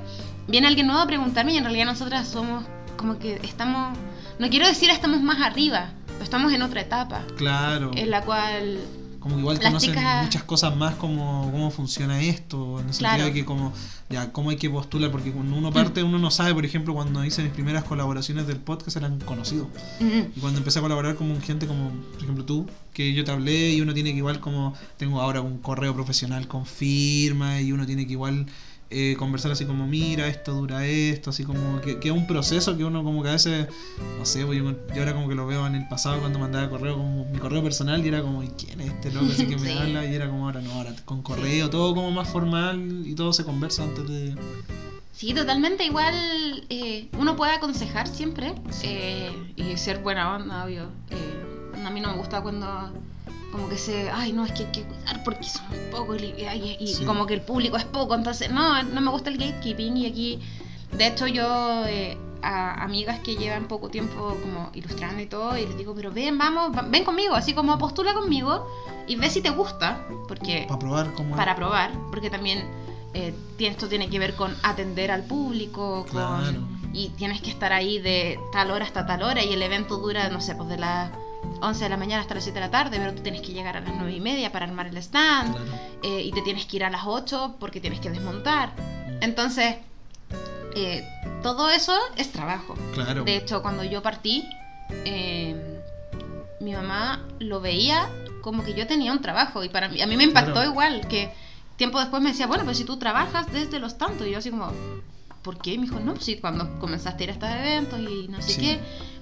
viene alguien nuevo a preguntarme y en realidad nosotras somos como que estamos, no quiero decir estamos más arriba, pero estamos en otra etapa, Claro. en la cual Como igual Las conocen chicas- muchas cosas más como cómo funciona esto, en el sentido de que como, ya, cómo hay que postular, porque cuando uno parte, uno no sabe, por ejemplo, cuando hice mis primeras colaboraciones del podcast eran conocidos. Y cuando empecé a colaborar con gente como, por ejemplo, tú, que yo te hablé y uno tiene que igual como, tengo ahora un correo profesional con firma y uno tiene que igual eh, conversar así como, mira, esto dura esto, así como que, que es un proceso que uno como que a veces, no sé, pues yo, yo ahora como que lo veo en el pasado cuando mandaba correo, como mi correo personal y era como, ¿y quién es este loco así que me (laughs) Sí. habla? Y era como ahora, no, ahora con correo, todo como más formal y todo se conversa antes de... Sí, totalmente. Igual eh, uno puede aconsejar siempre eh, y ser buena onda, obvio. Eh, a mí no me gusta cuando como que se, ay, no, es que hay que cuidar porque somos pocos y, y- y Sí. como que el público es poco. Entonces, no, no me gusta el gatekeeping y aquí, de hecho, yo eh, a amigas que llevan poco tiempo como ilustrando y todo, y les digo, pero ven, vamos, va- ven conmigo, así como postula conmigo y ve si te gusta, porque Para probar cómo para probar, porque también eh, esto tiene que ver con atender al público, con, Claro. y tienes que estar ahí de tal hora hasta tal hora, y el evento dura, no sé, pues de las 11 de la mañana hasta las 7 de la tarde, pero tú tienes que llegar a las 9 y media para armar el stand, Claro. eh, y te tienes que ir a las 8 porque tienes que desmontar. Entonces, eh, todo eso es trabajo. Claro. De hecho, cuando yo partí, eh, mi mamá lo veía como que yo tenía un trabajo y para mí, a mí me impactó Claro. igual, que tiempo después me decía, bueno, pues si tú trabajas desde los tantos, y yo así como, ¿por qué? Y me dijo, no, sí, cuando comenzaste a ir a estos eventos y no sé Sí. qué.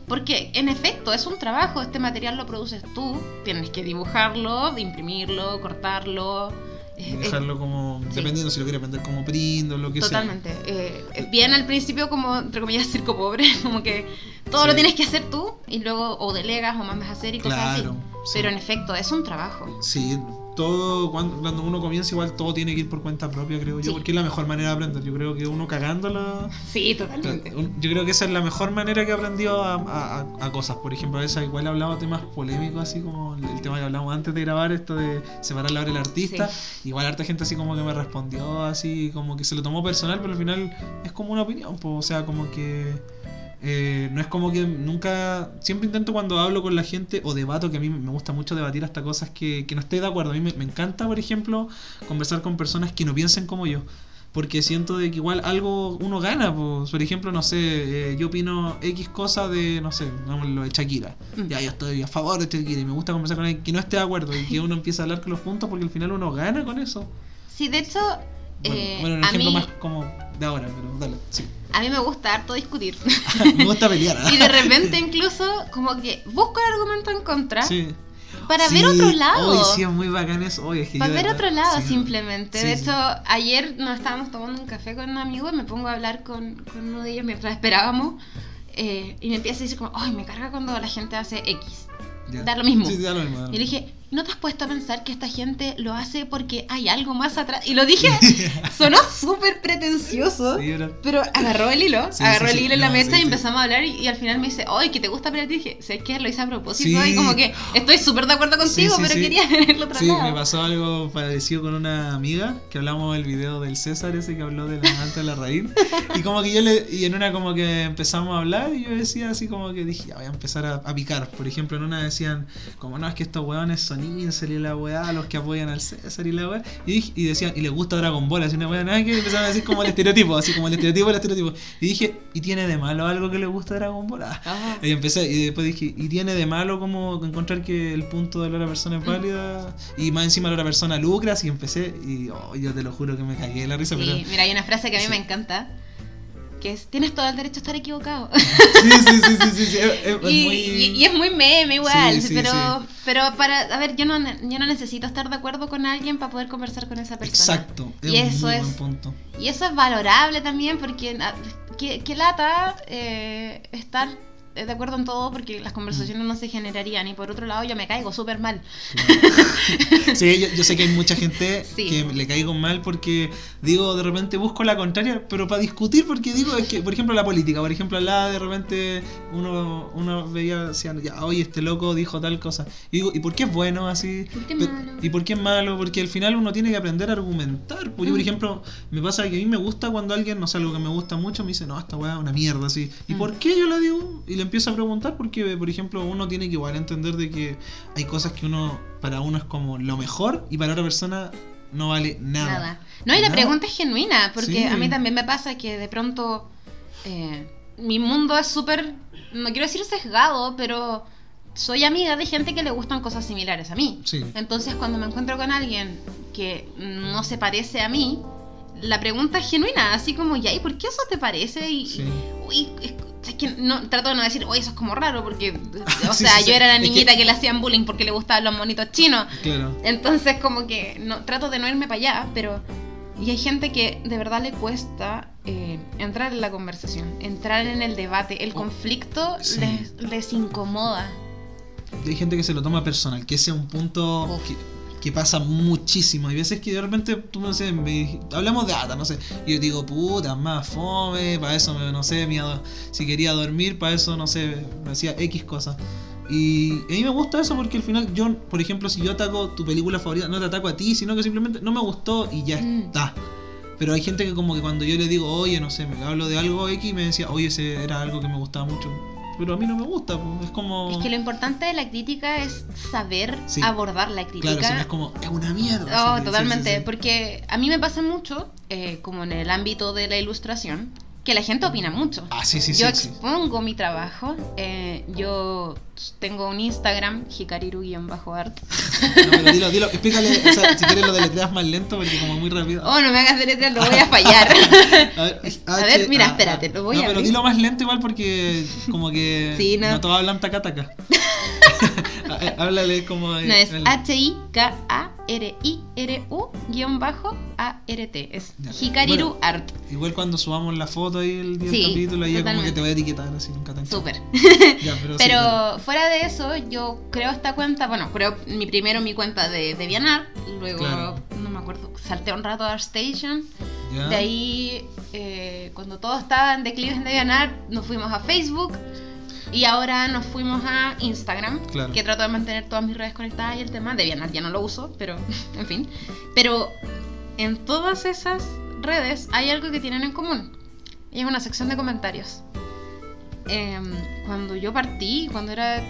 Porque en efecto es un trabajo, este material lo produces tú, tienes que dibujarlo, imprimirlo, cortarlo. Eh, eh, dejarlo como, sí. dependiendo si lo quieres vender como print o lo que sea. Totalmente. Eh, bien al principio como, entre comillas, circo pobre, (laughs) como que todo Sí. lo tienes que hacer tú y luego o delegas o mandas a hacer y cosas Claro, así. sí. Pero en efecto, es un trabajo. Sí, todo, cuando, cuando uno comienza igual todo tiene que ir por cuenta propia, creo yo, porque es la mejor manera de aprender. Yo creo que uno cagándola... Sí, totalmente. Yo creo que esa es la mejor manera que he aprendido a, a- a- cosas. Por ejemplo, a veces igual he hablado temas polémicos, así como el, el tema que hablamos antes de grabar, esto de separar la obra del artista. Igual harta gente así como que me respondió, así como que se lo tomó personal, pero al final es como una opinión, pues, o sea, como que... eh, no es como que nunca. Siempre intento cuando hablo con la gente o debato, que a mí me gusta mucho debatir hasta cosas que, que no estoy de acuerdo. A mí me, me encanta, por ejemplo, conversar con personas que no piensen como yo. Porque siento de que igual algo uno gana. Pues, por ejemplo, no sé, eh, yo opino X cosa de, no sé, lo de Shakira. Mm. Ya, yo estoy a favor de Shakira y me gusta conversar con alguien que no esté de acuerdo y que uno empiece a hablar con los puntos porque al final uno gana con eso. Sí, de hecho, Bueno, eh, bueno un a, ejemplo mí, más como de ahora, pero dale, sí. A mí me gusta harto discutir. (laughs) me gusta pelear. ¿ah? y de repente incluso como que busco el argumento en contra Sí. para Sí, ver otro lado. Uy, sí, es muy bacán eso. Uy, es que Para ver verdad- otro lado sí. simplemente. De hecho, ayer nos estábamos tomando un café con un amigo y me pongo a hablar con, con uno de ellos mientras esperábamos. eh, y me empieza a decir como, ay, me carga cuando la gente hace X. Ya. Da lo mismo. Sí, da lo mismo. da lo Y le dije, ¿no te has puesto a pensar que esta gente lo hace porque hay algo más atrás? Y lo dije, (laughs) sonó súper pretencioso. Sí, Pero agarró el hilo, Sí, agarró sí, el hilo en la No, mesa y empezamos a hablar y, y al final me dice, ¡ay, que te gusta pelear! Y dije, sé que lo hice a propósito y como que estoy súper de acuerdo contigo, pero quería ver el otro Sí, lado. me pasó algo parecido con una amiga que hablamos del video del César ese que habló de la antes de la raíz y como que yo le y en una como que empezamos a hablar y yo decía así como que dije ya voy a empezar a, a picar por ejemplo en una decían como no es que estos hueones son y la weá los que apoyan al César y la weá y, dije- y decían y les gusta Dragon Ball así una weá nada que empezaron a decir como el estereotipo así como el estereotipo el estereotipo y dije y tiene de malo algo que le gusta Dragon Ball Ah, Ah. y empecé, y después dije, ¿y tiene de malo como encontrar que el punto de la otra persona es válida? Y más encima la otra persona lucra, y empecé, y oh, yo te lo juro que me cagué de la risa, pero... Mira, hay una frase que a mí Sí. me encanta, tienes todo el derecho a estar equivocado. Sí, sí, sí, sí, sí, sí, es, es- es y, muy... y- y es muy meme igual, Sí, pero, pero para, a ver, yo no, yo no necesito estar de acuerdo con alguien para poder conversar con esa persona. Exacto, Y eso es- punto. Y eso es valorable también porque, ah, qué, qué lata eh, estar de acuerdo en todo porque las conversaciones no se generarían. Y por otro lado, yo me caigo súper mal. Sí, yo, yo sé que hay mucha gente (laughs) Sí. que le caigo mal porque digo, de repente busco la contraria, pero para discutir, porque digo, es que, por ejemplo, la política, por ejemplo, hablaba de repente, uno, uno veía, decían, ya, oye, este loco dijo tal cosa. Y digo, ¿y por qué es bueno así? ¿Por qué malo? ¿Y por qué es malo? Porque al final uno tiene que aprender a argumentar. Pues yo, por Mm. ejemplo, me pasa que a mí me gusta cuando alguien, no sé, algo que me gusta mucho, me dice, no, esta weá es una mierda, así. ¿Y Mm. por qué yo la digo? Y le empiezo a preguntar porque, por ejemplo, uno tiene que igual entender de que hay cosas que uno, para uno es como lo mejor y para otra persona no vale nada. Nada. No, y la Nada. pregunta es genuina, porque Sí. a mí también me pasa que de pronto eh, mi mundo es súper, no quiero decir sesgado, pero soy amiga de gente que le gustan cosas similares a mí. Sí. Entonces cuando me encuentro con alguien que no se parece a mí, la pregunta genuina, así como, ya, ¿y por qué eso te parece? Y, Sí. uy, es, es que no, trato de no decir, oye, eso es como raro, porque, o Sí, (laughs) sea, sí, yo era la Es que- niñita que... le hacían bullying porque le gustaban los monitos chinos. Claro. Entonces, como que no, trato de no irme para allá, pero. Y hay gente que de verdad le cuesta eh, entrar en la conversación, entrar en el debate. El Oh, conflicto sí. les, les incomoda. Hay gente que se lo toma personal, que ese es un punto que, que pasa muchísimo. Hay veces que de repente, tú no sé, me- hablamos de ata, no sé. Y yo digo, puta, más fome, para eso, me, no sé, iba- si quería dormir, para eso, no sé, me hacía X cosas. Y a mí me gusta eso porque al final yo, por ejemplo, si yo ataco tu película favorita, no te ataco a ti, sino que simplemente no me gustó y ya Mm. está. Pero hay gente que como que cuando yo le digo, oye, no sé, me hablo de algo X, me decía, oye, ese era algo que me gustaba mucho. Pero a mí no me gusta, pues, es como... Es que lo importante de la crítica es saber Sí. abordar la crítica. Claro, si no es como, es una mierda. Oh, totalmente, sí, sí. porque a mí me pasa mucho, eh, como en el ámbito de la ilustración, que la gente opina mucho. Ah, sí, sí, yo sí. sí. expongo mi trabajo. eh, yo tengo un Instagram, hikariru-art. No, pero dilo, dilo, explícale, o sea, si quieres lo deletreas más lento porque como muy rápido. Oh, no me hagas deletrear, lo voy a fallar. (laughs) A ver, A ver, mira, ah, espérate, lo voy no, a pero abrir. dilo más lento igual porque como que (laughs) Sí, no. todos hablan taca taca. (laughs) (laughs) Háblale como... No, es H-I-K-A-R-I-R-U-A-R-T. Es. Hikariru Bueno. Art. Igual cuando subamos la foto ahí el día Sí, del capítulo, ahí ya como que te voy a etiquetar así, nunca te Súper. (laughs) Ya, pero, sí, Pero dale. fuera de eso, yo creo esta cuenta, bueno, creo mi primero mi cuenta de, de Vianar, luego, Claro. no me acuerdo, salté un rato a ArtStation, de ahí, eh, cuando todo estaba en declive en Devianar, nos fuimos a Facebook y ahora nos fuimos a Instagram, Claro. que trato de mantener todas mis redes conectadas y el tema. Devianar ya no lo uso, pero (laughs) en fin. Pero en todas esas redes hay algo que tienen en común y es una sección de comentarios. Em, cuando yo partí, cuando era.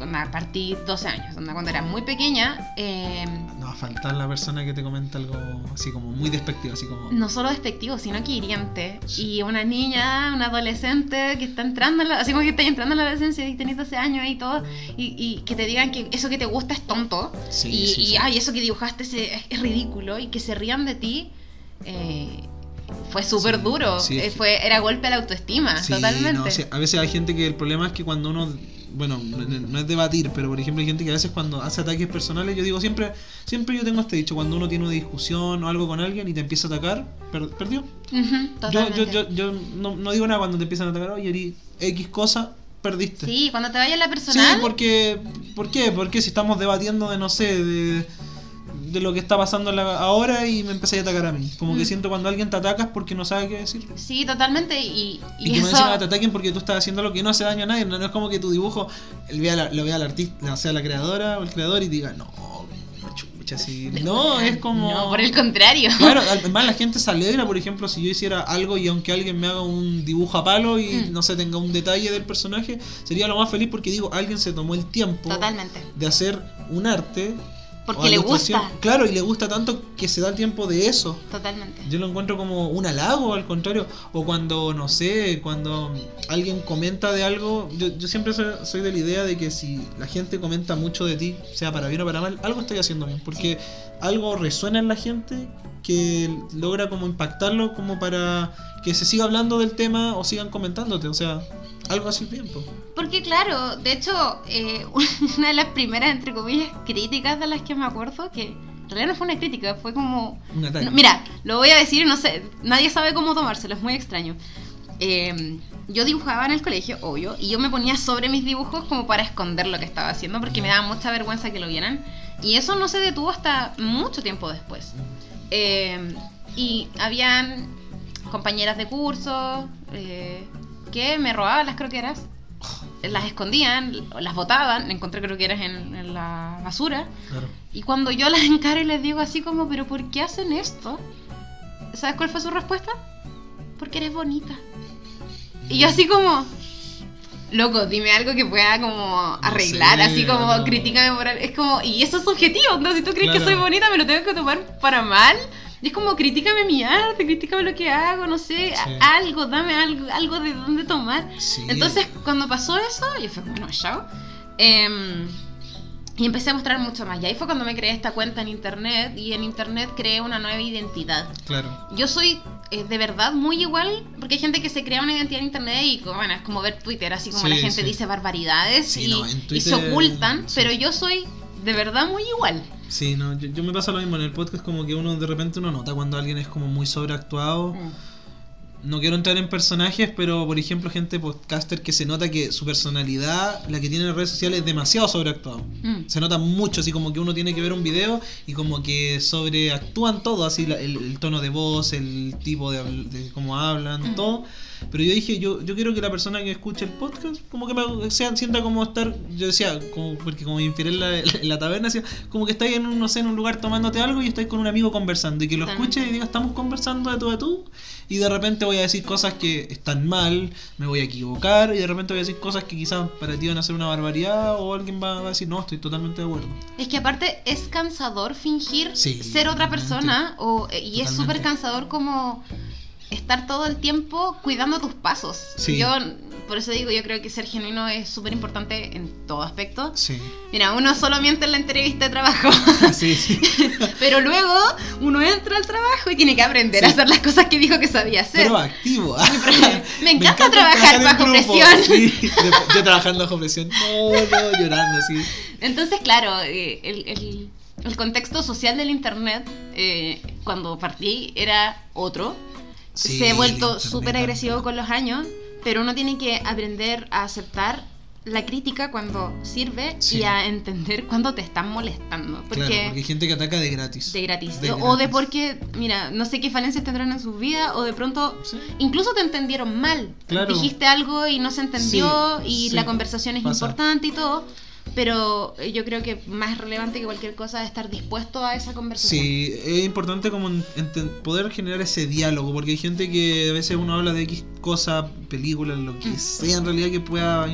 Cuando partí 12 años, onda, cuando era muy pequeña, em, No va a faltar la persona que te comenta algo así como muy despectivo, así como... no solo despectivo, sino que hiriente. Y una niña, una adolescente que está entrando, en la- así como que está entrando en la adolescencia y tenés 12 años y todo, y, y que te digan que eso que te gusta es tonto, Sí, y, sí, y, sí. ay, eso que dibujaste es, es ridículo, y que se rían de ti, eh, fue súper Sí, duro, sí, eh, fue, era golpe a la autoestima, Sí, totalmente. no, o sea, a veces hay gente que el problema es que cuando uno, bueno, no, es debatir, pero por ejemplo hay gente que a veces cuando hace ataques personales, yo digo siempre, siempre yo tengo este dicho, cuando uno tiene una discusión o algo con alguien y te empieza a atacar, per- perdió. Yo, yo, yo, yo no, no digo nada cuando te empiezan a atacar, oye, X cosa, perdiste. Sí, cuando te vaya la Sí, personal, porque, ¿por qué? Porque si estamos debatiendo de, no sé, de, de lo que está pasando la- ahora y me empezáis a atacar a mí. Como que Mm. siento cuando alguien te atacas porque no sabe qué decir. sí, totalmente, y, y Y, que me eso... encima te ataquen porque tú estás haciendo lo que no hace daño a nadie. No, no es como que tu dibujo él vea la- lo vea la artista, o sea, la creadora o el creador y diga, no, chucha, así. No, es (laughs) como. No, por el contrario. Claro, además la gente se alegra, por ejemplo, si yo hiciera algo y aunque alguien me haga un dibujo a palo y Mm. no sé, tenga un detalle del personaje, sería lo más feliz porque digo, alguien se tomó el tiempo Totalmente. de hacer un arte. Porque le gusta. Claro, y le gusta tanto que se da el tiempo de eso. Totalmente. Yo lo encuentro como un halago, al contrario. O cuando, no sé, cuando alguien comenta de algo. Yo, yo siempre soy, soy de la idea de que si la gente comenta mucho de ti, sea para bien o para mal, algo estoy haciendo bien. Porque algo resuena en la gente que logra como impactarlo como para que se siga hablando del tema o sigan comentándote. O sea, algo así bien. po. Porque claro, de hecho, eh, (laughs) una de las primeras, entre comillas, críticas de las que me acuerdo, que en realidad no fue una crítica, fue como... Un ataque. No, mira, lo voy a decir, no sé, nadie sabe cómo tomárselo, es muy extraño. eh, yo dibujaba en el colegio, obvio, y yo me ponía sobre mis dibujos como para esconder lo que estaba haciendo, porque me daba mucha vergüenza que lo vieran. Y eso no se detuvo hasta mucho tiempo después. Eh, y habían compañeras de curso eh, que me robaban las croqueras, las escondían, las botaban, encontré croqueras en, en la basura. Claro. Y cuando yo las encaro y les digo así como, pero ¿por qué hacen esto? ¿Sabes cuál fue su respuesta? Porque eres bonita. Y yo así como, loco, dime algo que pueda como arreglar, así como no. críticame por Es como, y eso es subjetivo, ¿no? Si tú crees que soy bonita, me lo tengo que tomar para mal. Y es como, críticame mi arte, críticame lo que hago, no sé, Sí. algo, dame algo, algo de dónde tomar. Sí. Entonces, cuando pasó eso, yo fue como, no, chao. Em, y empecé a mostrar mucho más. Y ahí fue cuando me creé esta cuenta en internet. Y en internet creé una nueva identidad. Claro. Yo soy eh, de verdad muy igual. Porque hay gente que se crea una identidad en internet. Y bueno, es como ver Twitter. Así como Sí, la gente sí. dice barbaridades. Sí, y, no, en y Twitter, se ocultan. Pero yo soy de verdad muy igual. Sí, no, yo, yo me pasa lo mismo en el podcast, como que uno de repente uno nota cuando alguien es como muy sobreactuado. Mm. No quiero entrar en personajes, pero por ejemplo, gente podcaster que se nota que su personalidad, la que tiene en redes sociales, es demasiado sobreactuado. Mm. Se nota mucho, así como que uno tiene que ver un video y como que sobreactúan todo, así la- el, el tono de voz, el tipo de, de cómo hablan, Mm. todo. Pero yo dije, yo, yo quiero que la persona que escuche el podcast, como que me sea, sienta como estar, yo decía, como, porque como me en la, en la taberna, decía, como que estáis en un, no sé, en un lugar tomándote algo y estáis con un amigo conversando. Y que lo escuche y diga, estamos conversando de tú a tú y de repente voy a decir cosas que están mal, me voy a equivocar y de repente voy a decir cosas que quizás para ti van a ser una barbaridad o alguien va, a decir, no, estoy totalmente de acuerdo. Es que aparte es cansador fingir Sí, ser otra persona o, eh, y es súper cansador como estar todo el tiempo cuidando tus pasos. Sí. Yo, por eso digo, yo creo que ser genuino es súper importante en todo aspecto. Sí, Mira, uno solo miente en la entrevista de trabajo, (laughs) sí, sí. (laughs) pero luego uno entra al trabajo y tiene que aprender a Sí. hacer las cosas que dijo que sabía hacer. Pero activo. (laughs) Me encanta trabajar bajo en grupo. presión. Sí, yo trabajando bajo presión. No, no, llorando así. Entonces, claro, eh, el, el- el contexto social del Internet, eh, cuando partí, era otro. Sí, Se ha el vuelto súper agresivo con los años, pero uno tiene que aprender a aceptar la crítica cuando sirve Sí. y a entender cuando te están molestando. Porque, Claro, porque hay gente que ataca de gratis. de gratis. De O de gratis. porque, mira, no sé qué falencias tendrán en su vida, o de pronto Sí. incluso te entendieron mal. Claro. Dijiste algo y no se entendió Sí, y la conversación es pasa. importante y todo. Pero eh, yo creo que más relevante que cualquier cosa es estar dispuesto a esa conversación. Sí, es importante como poder generar ese diálogo, porque hay gente que a veces uno habla de X cosa, película, lo que Mm. sea en realidad que pueda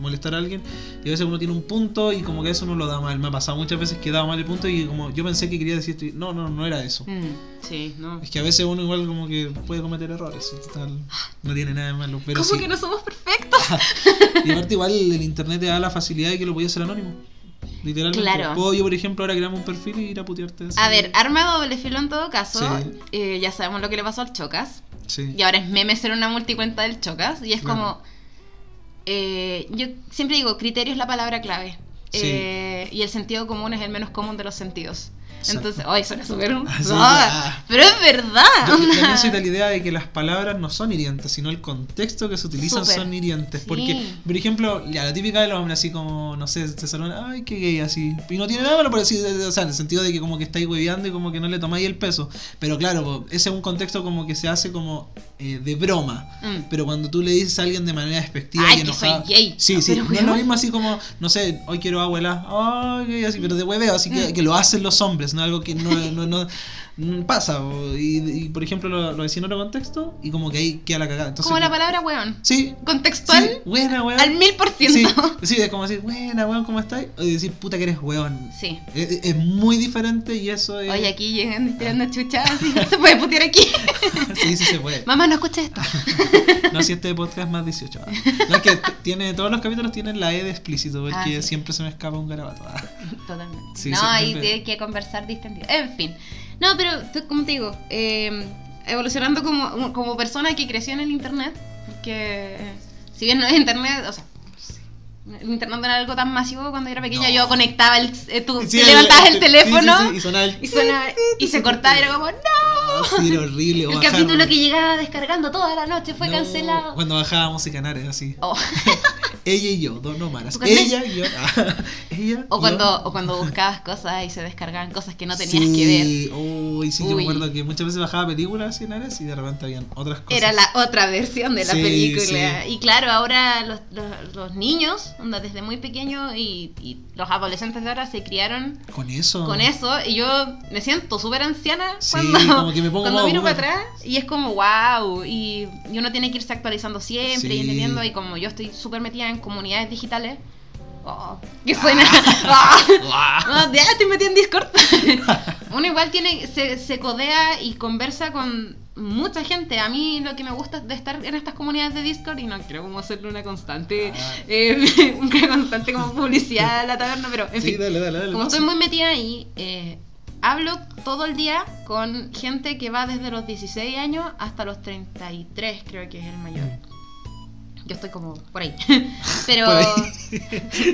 molestar a alguien, y a veces uno tiene un punto y como que eso uno lo da mal. Me ha pasado muchas veces que dado mal el punto y como yo pensé que quería decir no, no, no era eso. Mm, sí, no. Es que a veces uno igual como que puede cometer errores, y total, no tiene nada de malo, pero ¿Cómo sí. que no somos perfectos? (laughs) Y aparte igual el internet te da la facilidad de que lo podías hacer anónimo. Literalmente. Claro. Puedo yo, por ejemplo, ahora creamos un perfil y ir a putearte. así. A ver, arma doble filo en todo caso. Sí. eh, ya sabemos lo que le pasó al Chocas. Sí. Y ahora es meme ser una multicuenta del Chocas. Y es Claro. como. Eh, yo siempre digo, criterio es la palabra clave. Sí. Eh, y el sentido común es el menos común de los sentidos. Entonces, ay, suena súper. Ah, sí, Ah, ah. pero es verdad. Yo, yo también soy de la (laughs) idea de que las palabras no son hirientes, sino el contexto que se utilizan son hirientes. Sí. Porque, por ejemplo, ya, la típica de los hombres, así como, no sé, se saludan, ay, qué gay, así. Y no tiene nada malo por decir, o sea, en el sentido de que como que estáis hueveando y como que no le tomáis el peso. Pero claro, ese es un contexto como que se hace como eh, de broma. Mm. Pero cuando tú le dices a alguien de manera despectiva Ay, y que soy enojada. gay. Sí, No, sí. pero, No es lo mismo así como, no sé, hoy quiero abuela. Ay, gay, así, pero de hueveo, así que, Mm. que lo hacen los hombres, no algo que no, no, no, pasa. o- Y, y, por ejemplo, lo, lo otro contexto y como que ahí queda la cagada. Entonces, Como la palabra weón. Sí. Contextual sí, buena, weón. al mil por ciento. sí, es como decir, buena, weón, ¿cómo estás? O decir, puta que eres weón. Sí. Es, es muy diferente y eso es. Oye, aquí llegan tirando chuchadas. así, (laughs) Se puede putear aquí. (laughs) Sí, sí se puede. Mamá, no escucha esto. (laughs) No, si este podcast más 18. ah. No, es que tiene, todos los capítulos tienen la E de explícito, porque Ah, sí. siempre se me escapa un garabato. ah. Totalmente. No, siempre- hay que conversar distendido. En fin. No, pero como te digo, eh, evolucionando como, como persona que creció en el internet, que si bien no es internet, o sea, internet no era algo tan masivo cuando era pequeña. No. Yo conectaba el. eh, tú Sí, te levantabas el, sí, teléfono sí, sí, y sonaba el- y, sonaba- y se cortaba y era como, ¡No! Sí, era horrible. El capítulo que llegaba descargando toda la noche fue No, cancelado. Cuando bajábamos y canales así. Oh. (laughs) Ella y yo, dos nómadas. Ella y yo. ah, (laughs) ella. O yo. cuando, o cuando buscabas cosas y se descargaban cosas que no tenías sí, que ver. Uy, sí, yo Uy. me acuerdo que muchas veces bajaba películas en Ares y de repente habían otras cosas. Era la otra versión de la Sí, película. sí. Y claro, ahora los, los, los niños, onda, desde muy pequeños y, y los adolescentes de ahora se criaron Con eso. con eso. Y yo me siento súper anciana Sí, cuando, como que me pongo cuando miro para atrás. Y es como, wow. Y, y uno tiene que irse actualizando siempre Sí. y entendiendo. Y como yo estoy súper metida en comunidades digitales. Oh, que suena. (laughs) Ah. No, (laughs) ya estoy metida en Discord. (laughs) Uno igual tiene, se, se codea y conversa con mucha gente. A mí lo que me gusta de estar en estas comunidades de Discord, y no quiero como hacerle una constante, Ah. eh, (laughs) una constante como publicidad a la taberna, pero en sí, fin, dale, dale, dale. como estoy muy metida ahí, eh, hablo todo el día con gente que va desde los 16 años hasta los 33, creo que es el mayor. Yo estoy como por ahí. (laughs) (laughs) Pero Por ahí.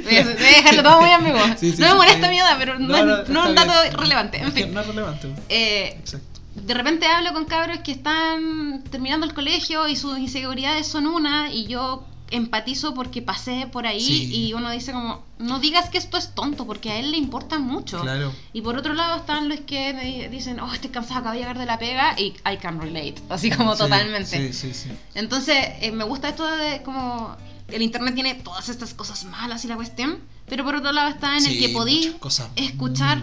voy a voy a dejarlo todo muy. Sí, sí, no me molesta mi edad, pero no, No, es, no, no es está un dato bien. relevante. En fin. No es relevante. Eh, Exacto. De repente hablo con cabros que están terminando el colegio y sus inseguridades son una y yo empatizo porque pasé por ahí Sí. y uno dice como, no digas que esto es tonto porque a él le importa mucho. Claro. Y por otro lado están los que me dicen, oh, estoy cansado, acabo de llegar de la pega y I can relate, así como Sí, totalmente. Sí, sí, sí. Entonces, eh, me gusta esto de como el internet tiene todas estas cosas malas y la cuestión, pero por otro lado está en el que podí escuchar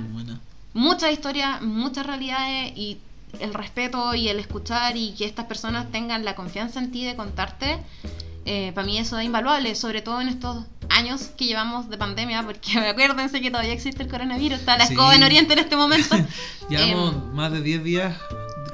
muchas historias, muchas realidades y el respeto y el escuchar y que estas personas tengan la confianza en ti de contarte, para mí eso es invaluable, sobre todo en estos años que llevamos de pandemia, porque (laughs) acuérdense que todavía existe el coronavirus, está la Sí. escoba en Oriente en este momento. (laughs) Llevamos Em, más de 10 días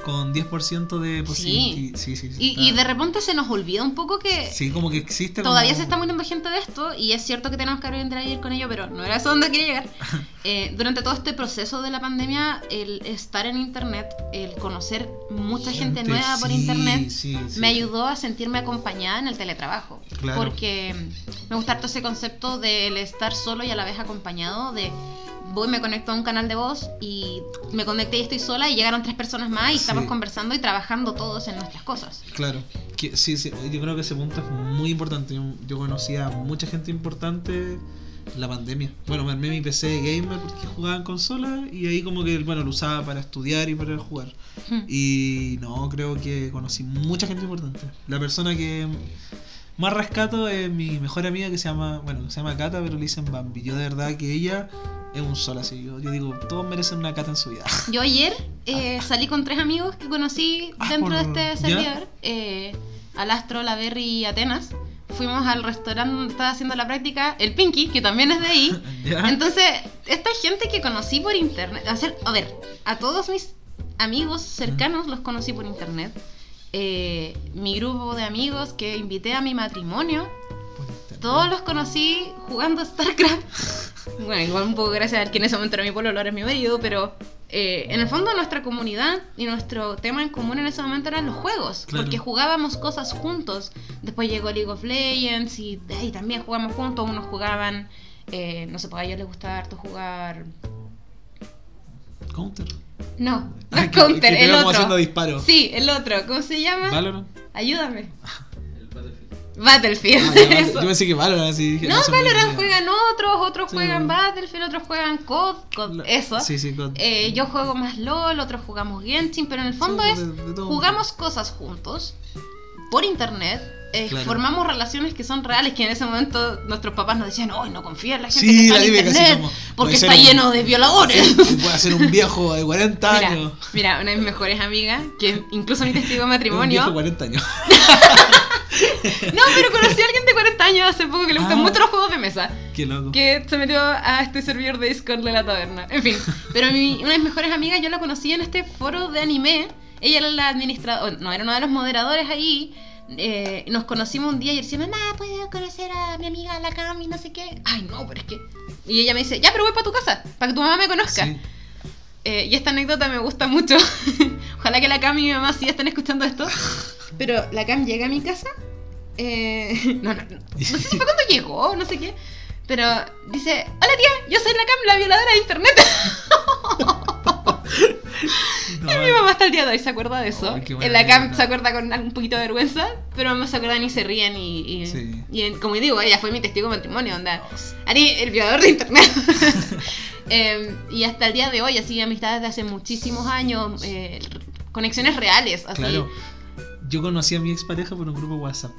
con 10% de posibilidad. Sí, sí, sí. y, de repente se nos olvida un poco que Sí, como que existe. Todavía como- se está muriendo gente de esto y es cierto que tenemos que aprender con ello, pero no era eso donde quería llegar. (laughs) Eh, durante todo este proceso de la pandemia, el estar en internet, el conocer mucha gente, nueva por internet, me ayudó a sentirme acompañada en el teletrabajo. Claro. Porque me gusta harto ese concepto del estar solo y a la vez acompañado, de voy, me conecto a un canal de voz y me conecté y estoy sola y llegaron tres personas más y Sí. estamos conversando y trabajando todos en nuestras cosas. Claro, que, sí, sí, yo creo que ese punto es muy importante. Yo, yo conocí a mucha gente importante en la pandemia. Bueno, me armé mi PC gamer porque jugaba en consola y ahí como que bueno, lo usaba para estudiar y para jugar. Y no, creo que conocí mucha gente importante. La persona que más rescato es mi mejor amiga que se llama, bueno, se llama Cata, pero le dicen Bambi. Yo de verdad que ella es un sol así. Yo, yo digo, todos merecen una Cata en su vida. (laughs) Yo ayer eh, salí con tres amigos que conocí Ah, dentro de por- este ¿ya? servidor, eh, Alastro, La Berry y Atenas. Fuimos al restaurante donde estaba haciendo la práctica, el Pinky, que también es de ahí. (laughs) ¿Ya? Entonces, esta gente que conocí por internet, a, ser- a ver, a todos mis amigos cercanos los conocí por internet. Eh, mi grupo de amigos que invité a mi matrimonio. Todos los conocí jugando StarCraft. (laughs) Bueno, igual un poco gracias al que en ese momento era mi pololo, ahora es mi marido, pero eh, en el fondo nuestra comunidad y nuestro tema en común en ese momento eran los juegos, Claro. porque jugábamos cosas juntos. Después llegó League of Legends y también jugamos juntos, unos jugaban, eh, no sé, pues a ellos les gustaba harto jugar... Counter. No, (laughs) no Ay, es que- Counter, que el otro. haciendo disparos. Sí, el otro, ¿cómo se llama? Valorant. Ayúdame. El Battlefield. Battlefield. Ah, ya. (laughs) Yo pensé que Valorant así. dije, No, me Valorant juegan otros, otros Sí. juegan Battlefield, otros juegan COD, COD, eso. Sí, sí, COD. Eh, yo juego más LOL, otros jugamos Genshin, pero en el fondo es de- de todo. jugamos cosas juntos por internet. eh, Claro. Formamos relaciones que son reales, que en ese momento nuestros papás nos decían, ¡ay, no confía en la gente Sí, que está la en internet! como, porque está un- lleno de violadores. Puede ser un viejo de 40 Mira, años. mira, una de mis mejores amigas, que incluso mi testigo de (laughs) Un viejo matrimonio. de 40 años. (laughs) (laughs) No, pero conocí a alguien de 40 años hace poco que le gustan Ah. mucho los juegos de mesa. Qué loco. que se metió a este servidor de Discord de la taberna. En fin, pero mi, una de mis mejores amigas yo la conocí en este foro de anime. Ella era la administradora, no, era uno de los moderadores ahí. Eh, nos conocimos un día y yo decía, mamá, ¿puedo conocer a mi amiga la Cami? No sé qué. Ay, no, pero es que... Y ella me dice, ya, pero voy para tu casa, para que tu mamá me conozca. Sí. Eh, y esta anécdota me gusta mucho. (laughs) Ojalá que la Cami y mi mamá sí estén escuchando esto. Pero la Cam llega a mi casa eh, (laughs) no, no, no, no sé si fue cuando llegó, no sé qué, pero dice, hola tía, yo soy la Cam, la violadora de internet. No, (laughs) y mi mamá hasta el día de hoy se acuerda de eso. En la Cam se acuerda con un poquito de vergüenza, pero mamá se acuerdan y se ríen y, y, Sí. y como digo, ella fue mi testigo de matrimonio, onda. Ari, el violador de internet. (laughs) (laughs) Eh, y hasta el día de hoy, así, amistades de hace muchísimos años, eh, conexiones reales, así. Claro. Yo conocí a mi expareja por un grupo WhatsApp.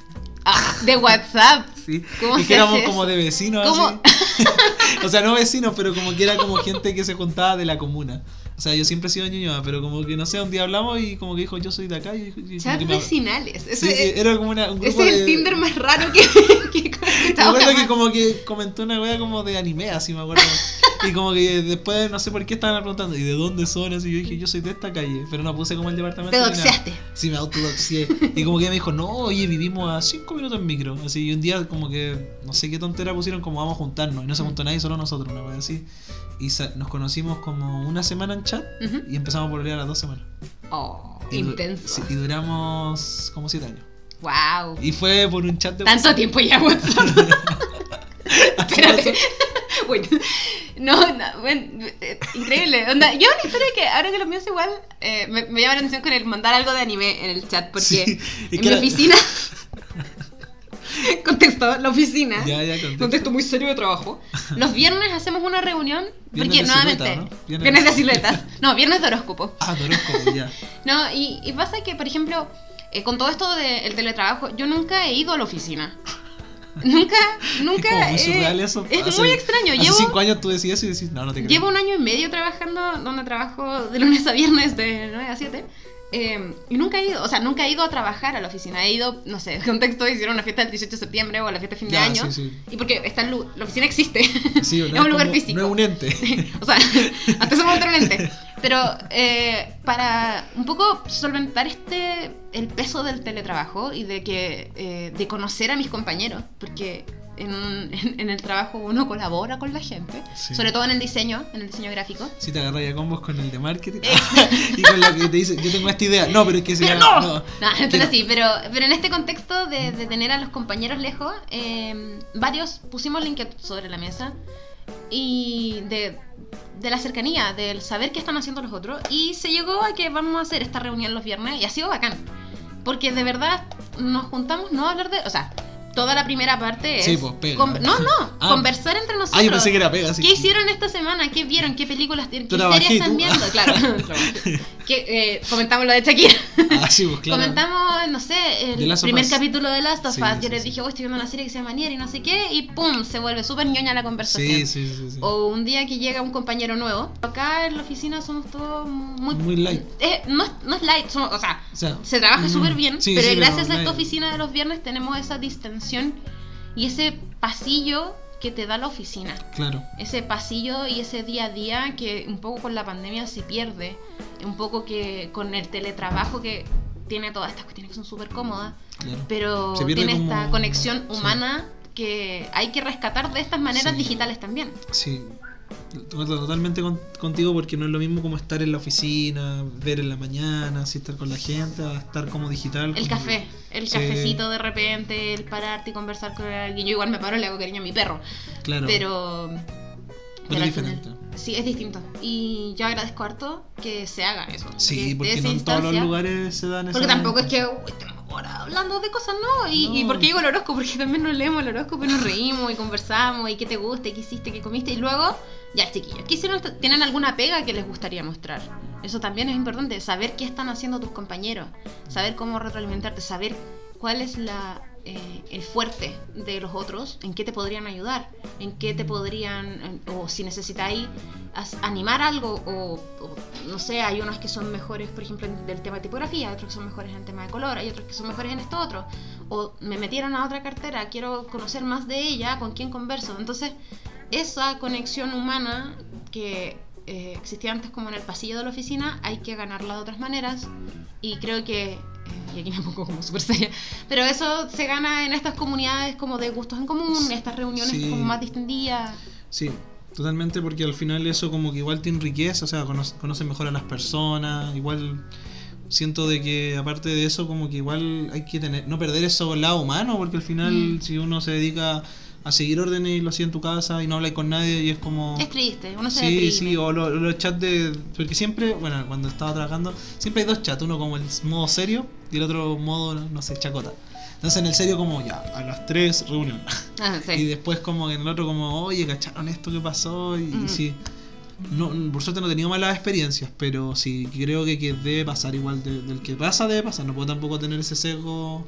Ah, (laughs) de WhatsApp. Sí. ¿Cómo y que éramos como de vecinos. Así. (laughs) o sea, no vecinos, pero como que era como gente que se juntaba de la comuna. O sea, yo siempre he sido de Ñuñoa, pero como que no sé, un día hablamos y como que dijo, yo soy de acá. Y, y como Chat que me- vecinales. Ese, Sí, sí, era como una, un ese grupo es el de- Tinder más raro que, que Me acuerdo que jamás. como que comentó una wea como de anime, así me acuerdo. Y como que después no sé por qué estaban preguntando, ¿y de dónde son? Así yo dije, yo soy de esta calle, pero no puse como el departamento. Te doxeaste. Sí, me autodoxié. Y como que me dijo, no, oye, vivimos a 5 minutos en micro. Así, y un día como que, no sé qué tontera pusieron, como vamos a juntarnos. Y no se juntó nadie, solo nosotros, una wea así. Y nos conocimos como una semana en chat y empezamos a volver a las dos semanas. Oh, Y intenso. sí, y duramos como 7 años. Wow. Y fue por un chat de Tanto tiempo ya WhatsApp. (laughs) Espérate. (laughs) Bueno, no, no, bueno, eh, increíble. Onda, yo una historia que ahora que lo pienso igual, eh, me, me llama la atención con el mandar algo de anime en el chat, porque Sí, en mi era- oficina, (laughs) (laughs) contexto, la oficina, Ya, ya, contexto. contexto muy serio de trabajo, los viernes hacemos una reunión, (laughs) Viernes porque de nuevamente, silueta, ¿no? Viernes viernes de- de siluetas, no, viernes de horóscopo. Ah, de horóscopo, ya. (laughs) No, y, y pasa que, por ejemplo, eh, con todo esto del teletrabajo, yo nunca he ido a la oficina. Nunca, nunca. es muy surreal eso. Es Hace- muy extraño. Hace Llevo, cinco años tú decías y decís, no, no te creo. llevo un año y medio trabajando donde trabajo de lunes a viernes de 9 a 7. Eh, y nunca he ido, o sea, nunca he ido a trabajar a la oficina. He ido, no sé, (laughs) contexto, hicieron una fiesta el 18 de septiembre o la fiesta de fin de Ya, año. sí, sí. Y porque está el la oficina existe. Sí, (laughs) no es un lugar como- físico. No es un ente. (laughs) o sea, hasta ese momento mente. Pero eh, para un poco solventar este el peso del teletrabajo y de que eh, de conocer a mis compañeros, porque en, en- en el trabajo uno colabora con la gente, Sí. sobre todo en el diseño, en el diseño gráfico. Si te agarras a combos con el de marketing (laughs) y con lo que te dice, yo tengo esta idea. No, pero es que se (laughs) Pero llama- no, no, que pero no. sí, pero, pero en este contexto de, de tener a los compañeros lejos, eh, varios pusimos la inquietud sobre la mesa y de, de la cercanía, del saber qué están haciendo los otros. Y se llegó a que vamos a hacer esta reunión los viernes y ha sido bacán. Porque de verdad nos juntamos no a hablar de. O sea, toda la primera parte es. Sí, pues, pega. no, no, (laughs) Ah. conversar entre nosotros. Ah, yo pensé que era pega, sí. ¿Qué hicieron esta semana? ¿Qué vieron? ¿Qué películas tienen? ¿Qué series están tú. viendo? (laughs) Claro. Que, eh, comentamos lo de Shakira. Ah, sí, pues claro. Comentamos, no sé, el primer capítulo de Last of Us. sí, Yo les dije, oh, estoy viendo una serie que se llama Nier y no sé qué, y pum, se vuelve súper ñoña la conversación. Sí, sí, sí. O un día que llega un compañero nuevo. Acá en la oficina somos todos muy. Muy light. Eh, no, es, no es light, somos- o sea, O sea, se trabaja mm, súper bien, pero gracias a nadie- esta oficina de los viernes tenemos esa y ese pasillo que te da la oficina. Claro. Ese pasillo y ese día a día que un poco con la pandemia se pierde, un poco que con el teletrabajo que tiene todas estas cuestiones que son súper cómodas, claro. pero tiene esta conexión sí. humana que hay que rescatar de estas maneras Sí. digitales también. Sí, totalmente con- contigo porque no es lo mismo como estar en la oficina, ver en la mañana, así estar con la gente, a estar como digital. El como- café, el Sí. cafecito de repente, el pararte y conversar con alguien. Yo igual me paro y le hago cariño a mi perro, Claro, pero... pero pero es al final- diferente. Sí, es distinto. Y yo agradezco harto que se haga eso. Sí, que porque no en todos los lugares se dan Porque esa- tampoco es que uy, estemos ahora hablando de cosas, ¿no? Y, y No. porque digo el horóscopo, porque también nos leemos el horóscopo y nos reímos y conversamos y qué te gusta, y qué hiciste, qué comiste. Y luego, ya chiquillos, ¿qué hicieron? ¿Tienen alguna pega que les gustaría mostrar? Eso también es importante, saber qué están haciendo tus compañeros, saber cómo retroalimentarte, saber cuál es la, eh, el fuerte de los otros, en qué te podrían ayudar, en qué te podrían, o si necesitáis animar algo, o, o, no sé, hay unos que son mejores, por ejemplo, en el tema de tipografía, otros que son mejores en el tema de color, hay otros que son mejores en esto otro, o me metieron a otra cartera, quiero conocer más de ella, con quién converso. Entonces, esa conexión humana que eh, existía antes como en el pasillo de la oficina, hay que ganarla de otras maneras. Y creo que, eh, y aquí me pongo como súper seria, pero eso se gana en estas comunidades como de gustos en común, estas reuniones Sí. como más distendidas. Sí, totalmente porque al final eso como que igual te enriquece, o sea, conoce- mejor a las personas, igual Siento de que aparte de eso, como que igual hay que tener, no perder eso lado humano, porque al final Mm. si uno se dedica a seguir órdenes y lo hacía en tu casa y no hablas con nadie y es como... Es triste, uno se Sí, deprime. sí, o lo- los chats de... Porque siempre, bueno, cuando estaba trabajando, siempre hay dos chats, uno como el modo serio y el otro modo, no sé, chacota. Entonces en el serio como ya, a las 3 reunión. Ah, sí. (laughs) Y después como en el otro como, oye, ¿cacharon esto que pasó? Y, y Ujú. sí, no, por suerte no he tenido malas experiencias, pero sí, creo que, que debe pasar igual, de- del que pasa debe pasar, no puedo tampoco tener ese sesgo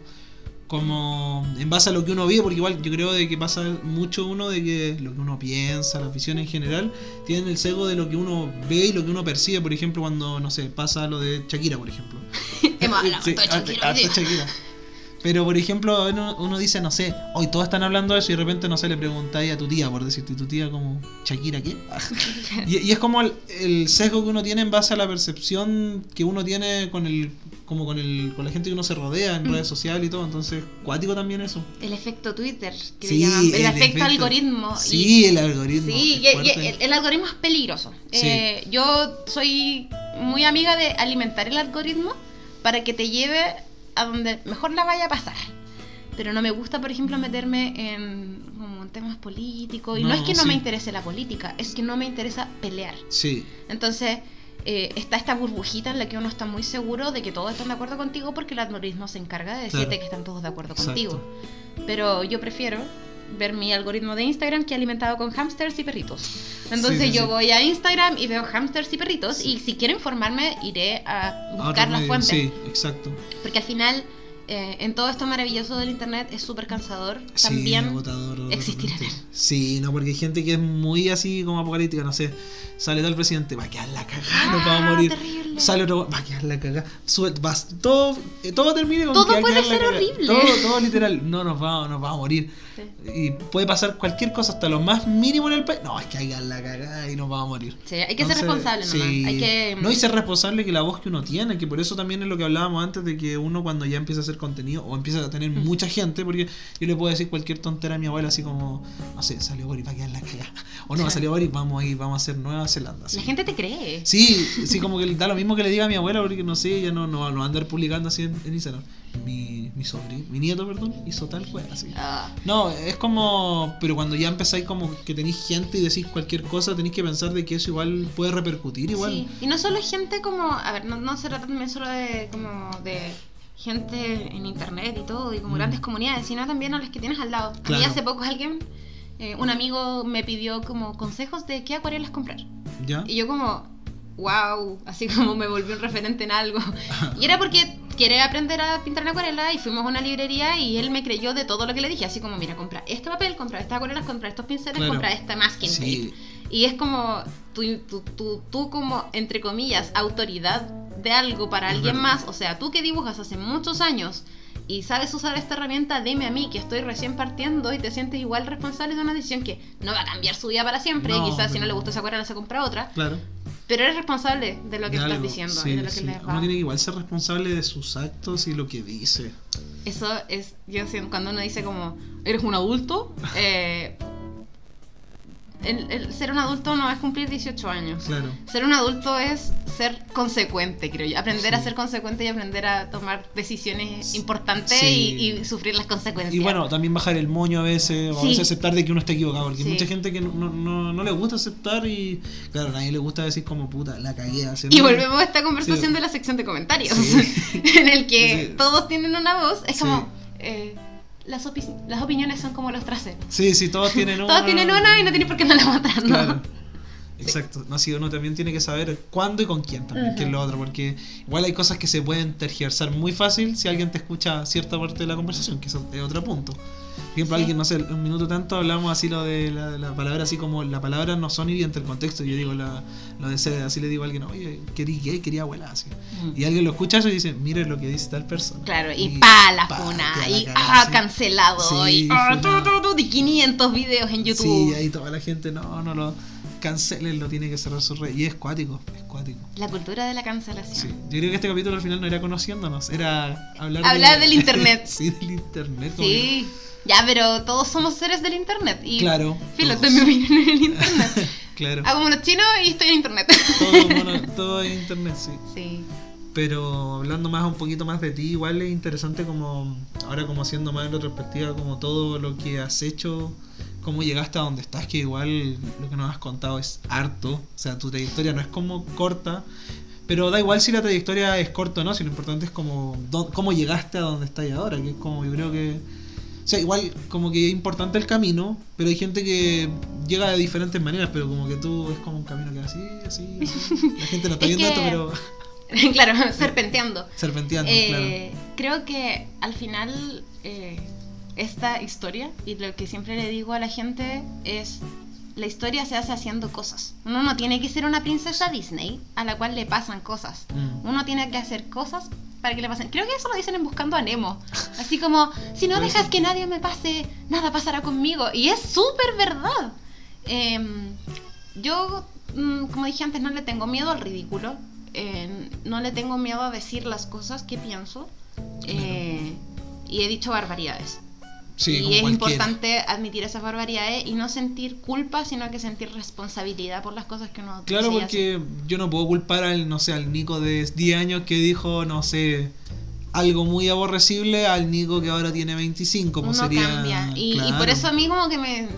como en base a lo que uno vive, porque igual yo creo de que pasa mucho uno de que lo que uno piensa, la visión en general, tienen el sesgo de lo que uno ve y lo que uno percibe, por ejemplo, cuando, no sé, pasa lo de Shakira, por ejemplo. (laughs) Hemos hablado Sí. Shakira. Pero por ejemplo, uno, uno dice, no sé, hoy todos están hablando de eso y de repente, no sé, le preguntáis a tu tía, por decirte, tu tía como, ¿Shakira qué? (laughs) y, y es como el, el sesgo que uno tiene en base a la percepción que uno tiene con el como con el con la gente que uno se rodea en Mm. redes sociales y todo, entonces, cuático también eso. El efecto Twitter, que Sí, le llaman. El, el efecto, efecto. algoritmo. y- Sí, el algoritmo. Sí, y- el, el algoritmo es peligroso. Sí. Eh, yo soy muy amiga de alimentar el algoritmo para que te lleve a donde mejor la vaya a pasar. Pero no me gusta, por ejemplo, meterme en, como en temas políticos. Y no, No, es que no sí. me interese la política, es que no me interesa pelear. Sí, Entonces, eh, está esta burbujita en la que uno está muy seguro de que todos están de acuerdo contigo porque el algoritmo se encarga de decirte Claro. que están todos de acuerdo Exacto. contigo. Pero yo prefiero ver mi algoritmo de Instagram que alimentado con hamsters y perritos. Entonces Sí, sí, yo sí. voy a Instagram y veo hamsters y perritos y si quiero informarme iré a buscar medios, fuentes. Sí, exacto. Porque al final, eh, en todo esto maravilloso del Internet es súper cansador. Sí, También agotador, existir en totalmente. Sí, no, porque hay gente que es muy así como apocalíptica, no sé. Sale tal presidente, va a quedar la cagada, nos vamos a Ah, morir. terrible. Sale otro, va a quedar la cagada. Todo, eh, todo termina con Todo que va puede ser horrible. Todo, todo literal. No, nos vamos, nos vamos a morir. Sí. Y puede pasar cualquier cosa, hasta lo más mínimo en el país. No, es que haya la cagada y nos vamos a morir. Sí, hay que ser responsable nomás. sí. Hay que... No, y ser responsable que la voz que uno tiene, que por eso también es lo que hablábamos antes de que uno cuando ya empieza a hacer contenido o empieza a tener Mm. mucha gente, porque yo le puedo decir cualquier tontera a mi abuela así como, no sé, salió Boris, va a quedar la cagada. O no, Claro. salió Boris, vamos a ir, vamos a hacer Nueva Zelanda. así. La gente te cree. Sí, sí, como que da lo mismo que le diga a mi abuela, porque no sé, ella no, no, no va a andar publicando así en, en Instagram. Mi, mi sobrino, mi nieto, perdón, hizo tal wea así. Ah, No, es como. Pero cuando ya empezáis como que tenéis gente y decís cualquier cosa, tenéis que pensar de que eso igual puede repercutir igual. Sí, y no solo gente como, a ver, no, no se trata también solo de como de gente en internet y todo, y como Mm. grandes comunidades, sino también a las que tienes al lado. A mí Claro. hace poco alguien, eh, un amigo me pidió como consejos de qué acuarelas comprar. ¿Ya? Y yo como, wow, así (laughs) como me volví un referente en algo. (laughs) Y era porque quería aprender a pintar en acuarela y fuimos a una librería y él me creyó de todo lo que le dije, así como, mira, compra este papel, compra estas acuarelas, compra estos pinceles, Claro. compra esta masking tape. Sí, Y es como tú, tú, tú, tú como, entre comillas, autoridad de algo para alguien más. O sea, tú que dibujas hace muchos años y sabes usar esta herramienta, dime a mí que estoy recién partiendo y te sientes igual responsable de una decisión que no va a cambiar su vida para siempre. No, y quizás si no le gusta esa acuarela se compra otra. claro. Pero eres responsable de lo que de estás diciendo Sí, y de lo que sí. les Uno tiene que igual ser responsable de sus actos y lo que dice. Eso es, yo siento, cuando uno dice como, eres un adulto, (laughs) eh, el, el ser un adulto no es cumplir 18 años. Claro. Ser un adulto es ser consecuente, creo yo. Aprender a ser consecuente y aprender a tomar decisiones importantes Sí. y, y sufrir las consecuencias. Y bueno, también bajar el moño a veces, o a veces aceptar de que uno está equivocado, porque hay mucha gente que no, no, le gusta aceptar y, claro, a nadie le gusta decir como puta, la cagué. así, y volvemos a esta conversación de la sección de comentarios, (laughs) en el que todos tienen una voz. Es como, eh, las, opi- las opiniones son como los traseros. Sí, sí, todos tienen (laughs) una. Todos tienen una y no tienen por qué andarla mostrando. Claro. Exacto. No, sí, uno también tiene que saber cuándo y con quién también, que es lo otro, porque igual hay cosas que se pueden tergiversar muy fácil si alguien te escucha cierta parte de la conversación, que eso es otro punto. Por ejemplo, Sí. alguien, no sé, un minuto tanto hablamos así lo de la, la palabra, así como la palabra no son hiriente el contexto. Yo digo la, lo de ser, así le digo a alguien, oye, quería gay, quería abuela, así. Mm. Y alguien lo escucha eso y dice, mire lo que dice tal persona. Claro, y, pa, la funa, y ah, cancelado, Sí, y ah, tu, tu, tu, y 500 videos en YouTube. Sí, y ahí toda la gente, no, no lo cancelen, lo tiene que cerrar su red. Y es cuático, es cuático. La cultura de la cancelación. Sí, yo creo que este capítulo al final no era conociéndonos, era hablar, Hablar de- del (laughs) internet. (laughs) sí, del internet. Sí. Ya, pero todos somos seres del internet. Y Claro. Filo, mi opinión en el internet. (laughs) Claro. Hago unos chinos y estoy en internet. Todo, mono- todo en internet, sí. Sí. Pero hablando más un poquito más de ti, igual es interesante como ahora como haciendo más en retrospectiva como todo lo que has hecho, cómo llegaste a donde estás, que igual lo que nos has contado es harto, o sea, tu trayectoria no es como corta, pero da igual si la trayectoria es corta o no, si lo importante es como cómo llegaste a donde estás ahora, que es como yo creo que o sea, igual como que es importante el camino, pero hay gente que llega de diferentes maneras, pero como que tú es como un camino que así, así, así. La gente no (laughs) está Es viendo esto, que- pero (laughs) claro, (laughs) serpenteando. serpenteando, Eh, Creo que al final eh, esta historia, y lo que siempre le digo a la gente es, la historia se hace haciendo cosas. Uno no tiene que ser una princesa Disney a la cual le pasan cosas. Mm. Uno tiene que hacer cosas para que le pasen. Creo que eso lo dicen en Buscando a Nemo. (laughs) Así como, si no dejas que nadie me pase, nada pasará conmigo. Y es súper verdad. Em, yo, mm, como dije antes, no le tengo miedo al ridículo. Eh, no le tengo miedo a decir las cosas que pienso. Eh, y he dicho barbaridades. Sí, y es cualquiera. importante admitir esas barbaridades y no sentir culpa, sino que sentir responsabilidad por las cosas que uno Claro, y hace. porque yo no puedo culpar al, no sé, al Nico de 10 años que dijo, no sé, algo muy aborrecible al Nico que ahora tiene 25, pues uno sería... cambia. Y, y claro. por eso a mí como que me,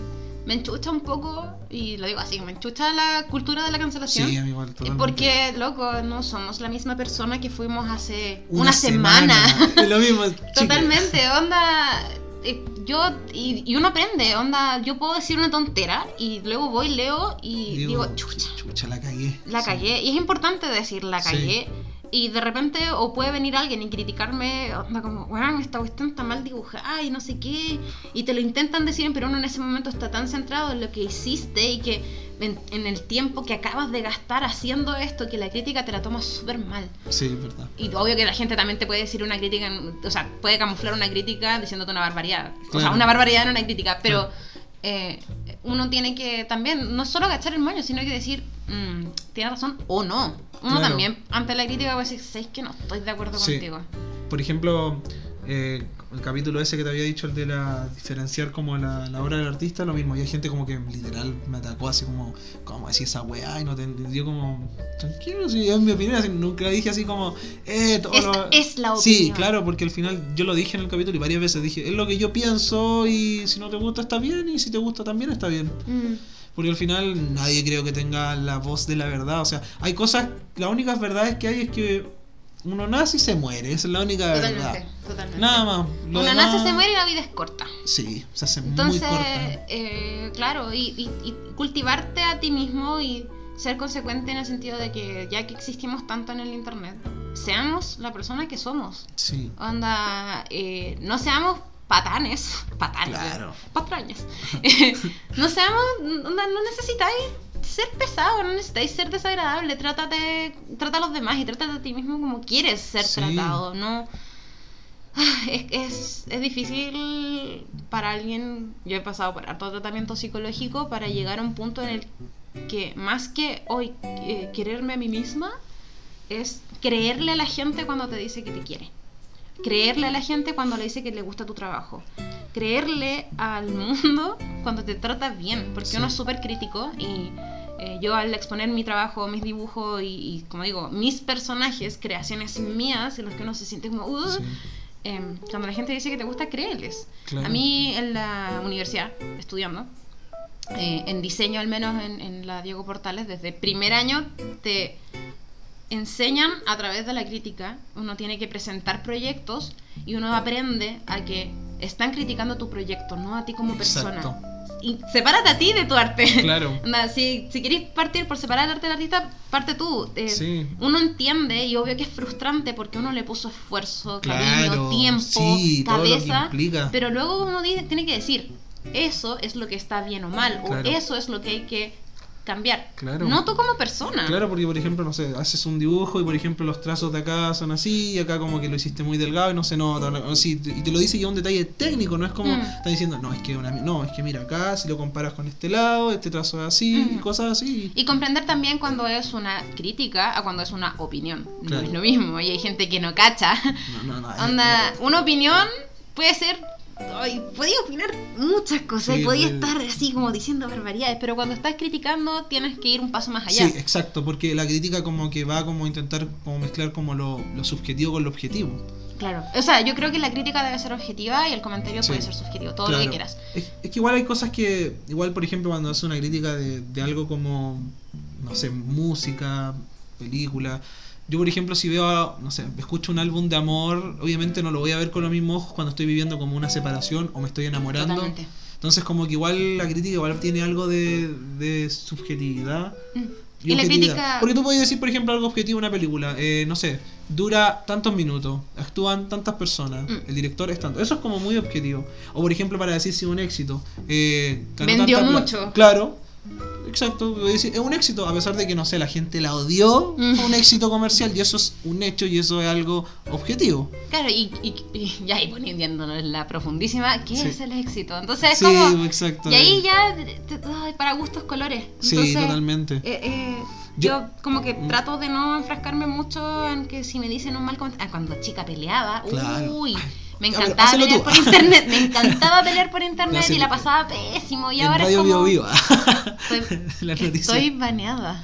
me enchucha un poco, y lo digo así, me enchucha la cultura de la cancelación. Sí, a mí igual, totalmente. porque, loco, no somos la misma persona que fuimos hace una, semana. (laughs) Es lo mismo. (laughs) Totalmente, onda. Eh, Yo, y, y uno aprende, onda. Yo puedo decir una tontera y luego voy, leo y digo, chucha, chucha, la cagué. la Sí. cagué. Y es importante decir la Sí. Y de repente, o puede venir alguien y criticarme, onda como, bueno, esta cuestión está mal dibujada y no sé qué. Y te lo intentan decir, pero uno en ese momento está tan centrado en lo que hiciste y que en, en el tiempo que acabas de gastar haciendo esto, que la crítica te la toma súper mal. Sí, es verdad. Y obvio que la gente también te puede decir una crítica, en- o sea, puede camuflar una crítica diciéndote una barbaridad. O sea, Claro. una barbaridad no una crítica, pero Claro. Eh, uno tiene que también, no solo agachar el moño, sino que decir, mm, tiene razón o no. Uno Claro. también, ante la crítica, puede decir, ¿sabes que no estoy de acuerdo Sí. contigo? Por ejemplo, eh, el capítulo ese que te había dicho, el de la diferenciar como la, la obra del artista, lo mismo. Y hay gente como que literal me atacó así como, ¿cómo así esa weá? Y no te yo como, tranquilo, si es mi opinión, así, nunca dije así como, eh, todo lo- es la Sí, opinión. claro, porque al final yo lo dije en el capítulo y varias veces dije, es lo que yo pienso y si no te gusta está bien y si te gusta también está bien. Mm, Porque al final nadie creo que tenga la voz de la verdad. O sea, hay cosas, las únicas verdades que hay es que uno nace y se muere. Esa es la única totalmente, verdad. totalmente. Nada más. Uno demás- nace, se muere y la vida es corta. Sí, se hace Entonces, muy corta. eh, claro, y, y- y cultivarte a ti mismo y ser consecuente en el sentido de que ya que existimos tanto en el internet, seamos la persona que somos. Sí, Onda, eh, no seamos patanes, patanes, Claro. patrañas. (laughs) Eh, no seamos, onda, no necesitáis ser pesado, no necesitáis ser desagradable. Trátate, trata a los demás y trata a ti mismo como quieres ser Sí. tratado. No, Ah, es, es, es difícil para alguien. Yo he pasado por harto tratamiento psicológico para llegar a un punto en el que, más que hoy eh, quererme a mí misma, es creerle a la gente cuando te dice que te quiere. Creerle a la gente cuando le dice que le gusta tu trabajo. Creerle al mundo (laughs) cuando te trata bien. Porque Sí. uno es súper crítico y eh, yo al exponer mi trabajo, mis dibujos y, y, como digo, mis personajes, creaciones mías en los que uno se siente como... "Uh", sí, cuando la gente dice que te gusta, créeles. claro. A mí en la universidad, estudiando, eh, en diseño al menos en, en la Diego Portales, desde primer año te enseñan a través de la crítica, uno tiene que presentar proyectos y uno aprende a que están criticando tu proyecto, no a ti como persona. Exacto. Y sepárate a ti de tu arte. Claro. (laughs) Si, si queréis partir por separar el arte del artista, parte tú. Eh, Sí. Uno entiende y obvio que es frustrante porque uno le puso esfuerzo, cariño, Claro, tiempo, sí, cabeza. Pero luego uno dice- tiene que decir, eso es lo que está bien o mal, Claro. o eso es lo que hay que cambiar. Claro. No tú como persona. Claro, porque por ejemplo, no sé, haces un dibujo y por ejemplo los trazos de acá son así y acá como que lo hiciste muy delgado y no se nota. o sí, y te lo dice ya un detalle técnico, no es como Mm. está diciendo, no, es que una, no, es que mira acá, si lo comparas con este lado, este trazo es así y cosas así. Y comprender también cuando es una crítica a cuando es una opinión. No es lo mismo. Y hay gente que no cacha. No, no, no, (laughs) Onda, una opinión puede ser ay, podía opinar muchas cosas Sí, y podía estar así como diciendo barbaridades, pero cuando estás criticando tienes que ir un paso más allá. Sí, exacto, porque la crítica como que va como a intentar como mezclar como lo, lo subjetivo con lo objetivo. Claro. O sea, yo creo que la crítica debe ser objetiva y el comentario Sí. puede ser subjetivo, todo lo que quieras. Es, es que igual hay cosas que, igual por ejemplo cuando hace una crítica de, de algo como, no sé, música, película, yo por ejemplo si veo, no sé, escucho un álbum de amor, obviamente no lo voy a ver con los mismos ojos cuando estoy viviendo como una separación o me estoy enamorando. Totalmente. Entonces como que igual la crítica igual tiene algo de, de subjetividad. Mm. Y, Y la crítica- Porque tú puedes decir, por ejemplo, algo objetivo una película. eh, no sé, dura tantos minutos, actúan tantas personas, Mm. el director es tanto. Eso es como muy objetivo. O por ejemplo, para decir si un éxito. eh, ganó Vendió mucho. Claro. Exacto, es un éxito, a pesar de que, no sé, la gente la odió, Mm. fue un éxito comercial y eso es un hecho y eso es algo objetivo. Claro, y, y, ahí poniéndonos la profundísima, ¿qué Sí. es el éxito? Entonces es sí, como... exacto. Y ahí ya, te- para gustos colores. Sí, totalmente. eh, eh, Yo- yo, como que Mm. trato de no enfrascarme mucho en que si me dicen un mal comentario. Ah, cuando chica peleaba, Claro. uy, me encantaba pelear tú. por internet. Me (laughs) encantaba pelear por internet y la pasaba pésimo. Y en ahora Radio es como. Bio Bio. (laughs) (laughs) Estoy, baneada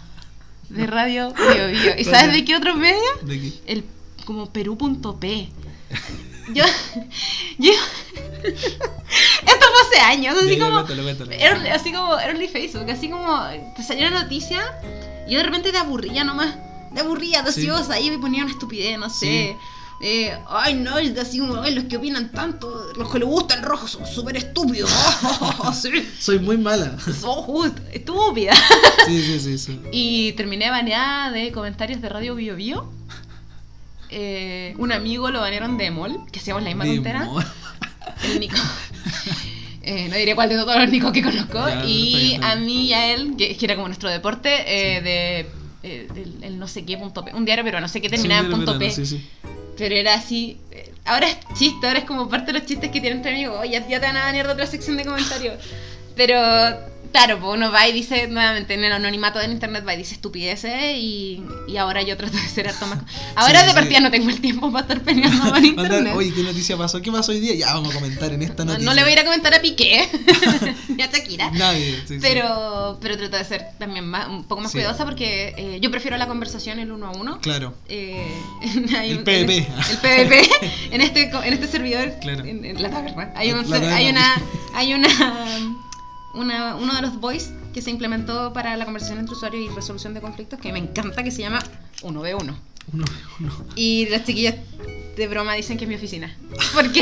de Radio Bio Bio. ¿Y sabes de qué otro medio? ¿De qué? El como Perú.p. Yo, yo, esto fue hace años, así como, un- así como, era un Facebook, así como, te salía una noticia y yo de repente te aburría nomás, te aburría, Sí. ociosa, y me ponía una estupidez, no sé. Eh, ay, no, es así como, ay, los que opinan tanto, los que le gusta el rojo son súper estúpidos. (laughs) sí, Soy muy mala. justo, estúpida. Sí, sí, sí. sí. Y terminé baneada de comentarios de Radio Bio Bio. Eh, un amigo lo banearon de Mol, que hacíamos la misma tontera. El Nico. Eh, no diré cuál de todos los Nicos que conozco. Ya, y bien, a mí y a él, que, que era como nuestro deporte, eh, de. el no sé qué punto P. Un diario pero no sé qué terminaba Sí, en punto P. Sí, sí. Pero era así. Ahora es chiste, ahora es como parte de los chistes que tienen entre amigos. Oye, ya, te van a banear de otra sección de comentarios. Pero, claro, pues uno va y dice, nuevamente, en el anonimato del internet va y dice estupideces y, y ahora yo trato de ser harto más. Ahora Sí, de sí. partida no tengo el tiempo para estar peleando por internet. Oye, ¿qué noticia pasó? ¿Qué pasó hoy día? Ya vamos a comentar en esta no, noticia. no le voy a ir a comentar a Piqué (laughs) ni a Shakira. Nadie. sí, sí. Pero, pero trato de ser también más, un poco más cuidadosa porque eh, yo prefiero la conversación el uno a uno. Claro. Eh, (laughs) hay El un- PvP. El PvP. (laughs) En este, en este servidor, Claro. en, en la taberna. Hay, un la ser- hay taberna. una. Hay una. Una, uno de los voice que se implementó para la conversación entre usuarios y resolución de conflictos que me encanta que se llama 1v1. Uno, uno. Y las chiquillas de broma dicen que es mi oficina. Porque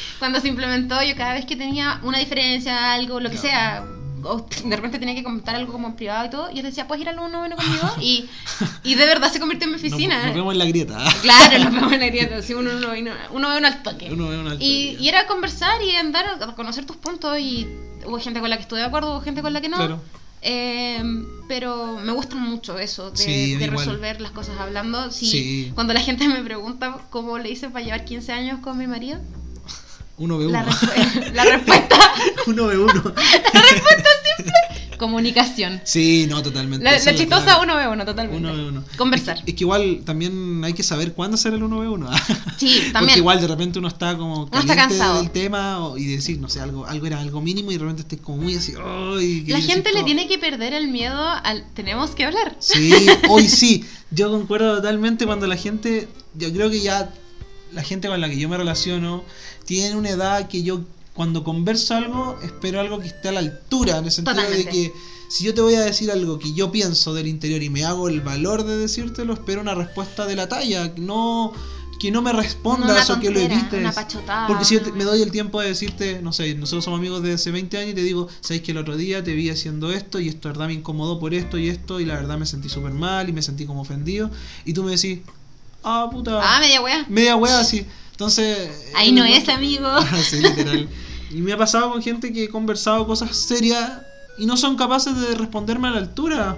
(laughs) cuando se implementó, yo cada vez que tenía una diferencia, algo, lo que sea, o de repente tenía que comentar algo como en privado y todo, yo les decía, ¿puedes ir al 1v1 conmigo? (laughs) Y, y de verdad se convirtió en mi oficina. Nos, nos vemos en la grieta. (laughs) Claro, nos vemos en la grieta, sí, uno, uno, uno, uno ve uno al toque. Uno ve una Y, y era conversar y andar a conocer tus puntos y hubo gente con la que estuve de acuerdo, hubo gente con la que no. Claro. Eh, pero me gusta mucho eso, de, Sí, de resolver las cosas hablando. Si, Sí. Cuando la gente me pregunta cómo le hice para llevar 15 años con mi marido, Uno ve la, uno. (laughs) la respuesta, (laughs) uno ve uno. comunicación. Sí, no, totalmente. La, la chistosa uno ve uno, totalmente. Uno ve uno. Conversar. Es que, es que igual también hay que saber cuándo hacer el 1v1. (laughs) Sí, Porque también. igual de repente uno está como Uno está cansado. del tema o- y decir, no sé, algo, algo era algo mínimo y de repente estés como muy así. La gente le todo. tiene que perder el miedo al tenemos que hablar. Sí, hoy sí. Yo concuerdo totalmente cuando la gente, yo creo que ya la gente con la que yo me relaciono tiene una edad que yo cuando converso algo espero algo que esté a la altura, en el sentido de que si yo te voy a decir algo que yo pienso del interior y me hago el valor de decírtelo, espero una respuesta de la talla, no que no me respondas o que lo evites. Porque si yo te- una- me doy el tiempo de decirte, no sé, nosotros somos amigos de hace 20 años y te digo, sabéis que el otro día te vi haciendo esto y esto verdad me incomodó por esto y esto y la verdad me sentí súper mal y me sentí como ofendido y tú me decís, ah, puta, Ah, media wea. media wea así. Entonces... Ahí no es, amigo. (laughs) sí, literal. Y me ha pasado con gente que he conversado cosas serias y no son capaces de responderme a la altura.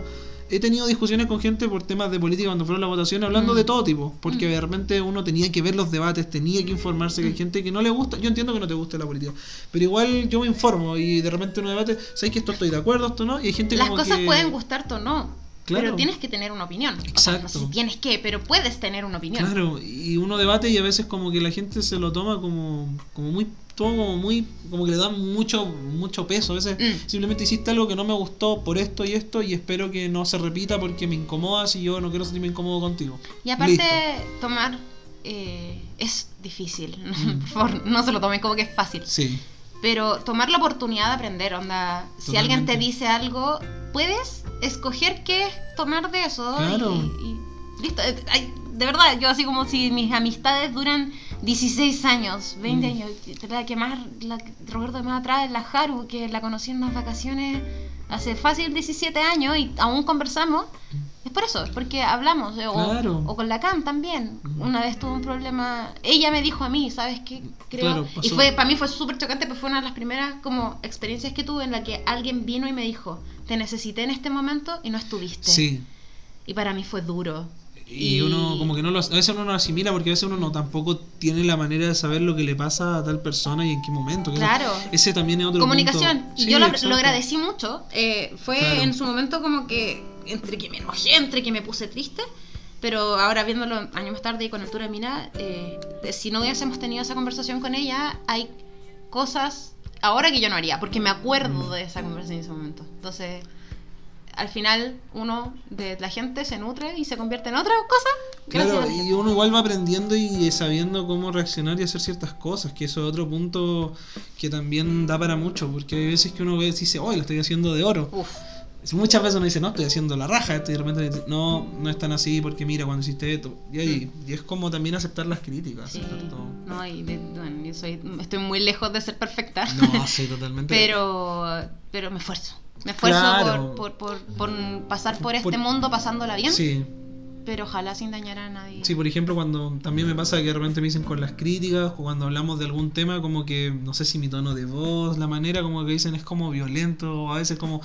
He tenido discusiones con gente por temas de política cuando fueron las votaciones, hablando Mm. de todo tipo, porque Mm. de repente uno tenía que ver los debates, tenía que informarse, que hay Mm. gente que no le gusta, yo entiendo que no te guste la política, pero igual yo me informo y de repente uno debate, ¿sabes que esto estoy de acuerdo, esto no? Y hay gente Las como cosas que- pueden gustarte o no. Claro. Pero tienes que tener una opinión. O sea, no sé si Exacto. tienes que, pero puedes tener una opinión. Claro, y uno debate y a veces como que la gente se lo toma como, como muy, todo como muy, como que le da mucho, mucho peso. A veces Mm. simplemente hiciste algo que no me gustó por esto y esto y espero que no se repita porque me incomodas y yo no quiero sentirme incómodo contigo. Y aparte, Listo. tomar eh, es difícil. (laughs) Mm. Por favor, no se lo tomen como que es fácil. Sí, Pero tomar la oportunidad de aprender, onda. Si alguien te dice algo, puedes escoger qué es tomar de eso. Claro. Y, y listo. Eh, ay, de verdad, yo así como si mis amistades duran 16 años, 20 Mm. años. La que más, la recuerdo más atrás es la Haru, que la conocí en unas vacaciones hace fácil 17 años y aún conversamos. Es por eso, es porque hablamos. eh, O, Claro. o con la Cam también. Una vez tuve un problema. Ella me dijo a mí, ¿sabes qué? Creo. Claro, y fue para mí fue súper chocante, pero fue una de las primeras como experiencias que tuve en la que alguien vino y me dijo, te necesité en este momento y no estuviste. sí. Y para mí fue duro. Y, Y- uno como que no lo, a veces uno no lo asimila porque a veces uno no tampoco tiene la manera de saber lo que le pasa a tal persona y en qué momento. Claro. Ese también es otro Comunicación. punto. Sí, yo lo, lo agradecí mucho. eh, fue Claro. en su momento como que entre que me enojé, entre que me puse triste. Pero ahora viéndolo años más tarde y con altura de mira, eh, si no hubiésemos tenido esa conversación con ella, hay cosas ahora que yo no haría, porque me acuerdo Mm. de esa conversación en ese momento. Entonces, al final, uno de la gente se nutre y se convierte en otra cosa. Claro, y uno igual va aprendiendo y sabiendo cómo reaccionar y hacer ciertas cosas, que eso es otro punto que también da para mucho, porque hay veces que uno ve y dice, hoy lo estoy haciendo de oro. Uf, Muchas veces uno dice, no, estoy haciendo la raja, esto", y de repente no, no es tan así, porque mira, cuando hiciste esto. Y, ahí- y es como también aceptar las críticas, sí. aceptar todo. No, y de- bueno, yo soy, estoy muy lejos de ser perfecta. No, sí, totalmente. (laughs) pero pero me esfuerzo me esfuerzo Claro. por, por, por, por pasar por este mundo pasándola bien Sí, pero ojalá sin dañar a nadie Sí, por ejemplo, cuando también me pasa que de repente me dicen con las críticas o cuando hablamos de algún tema, como que no sé si mi tono de voz, la manera como que dicen es como violento, o a veces como.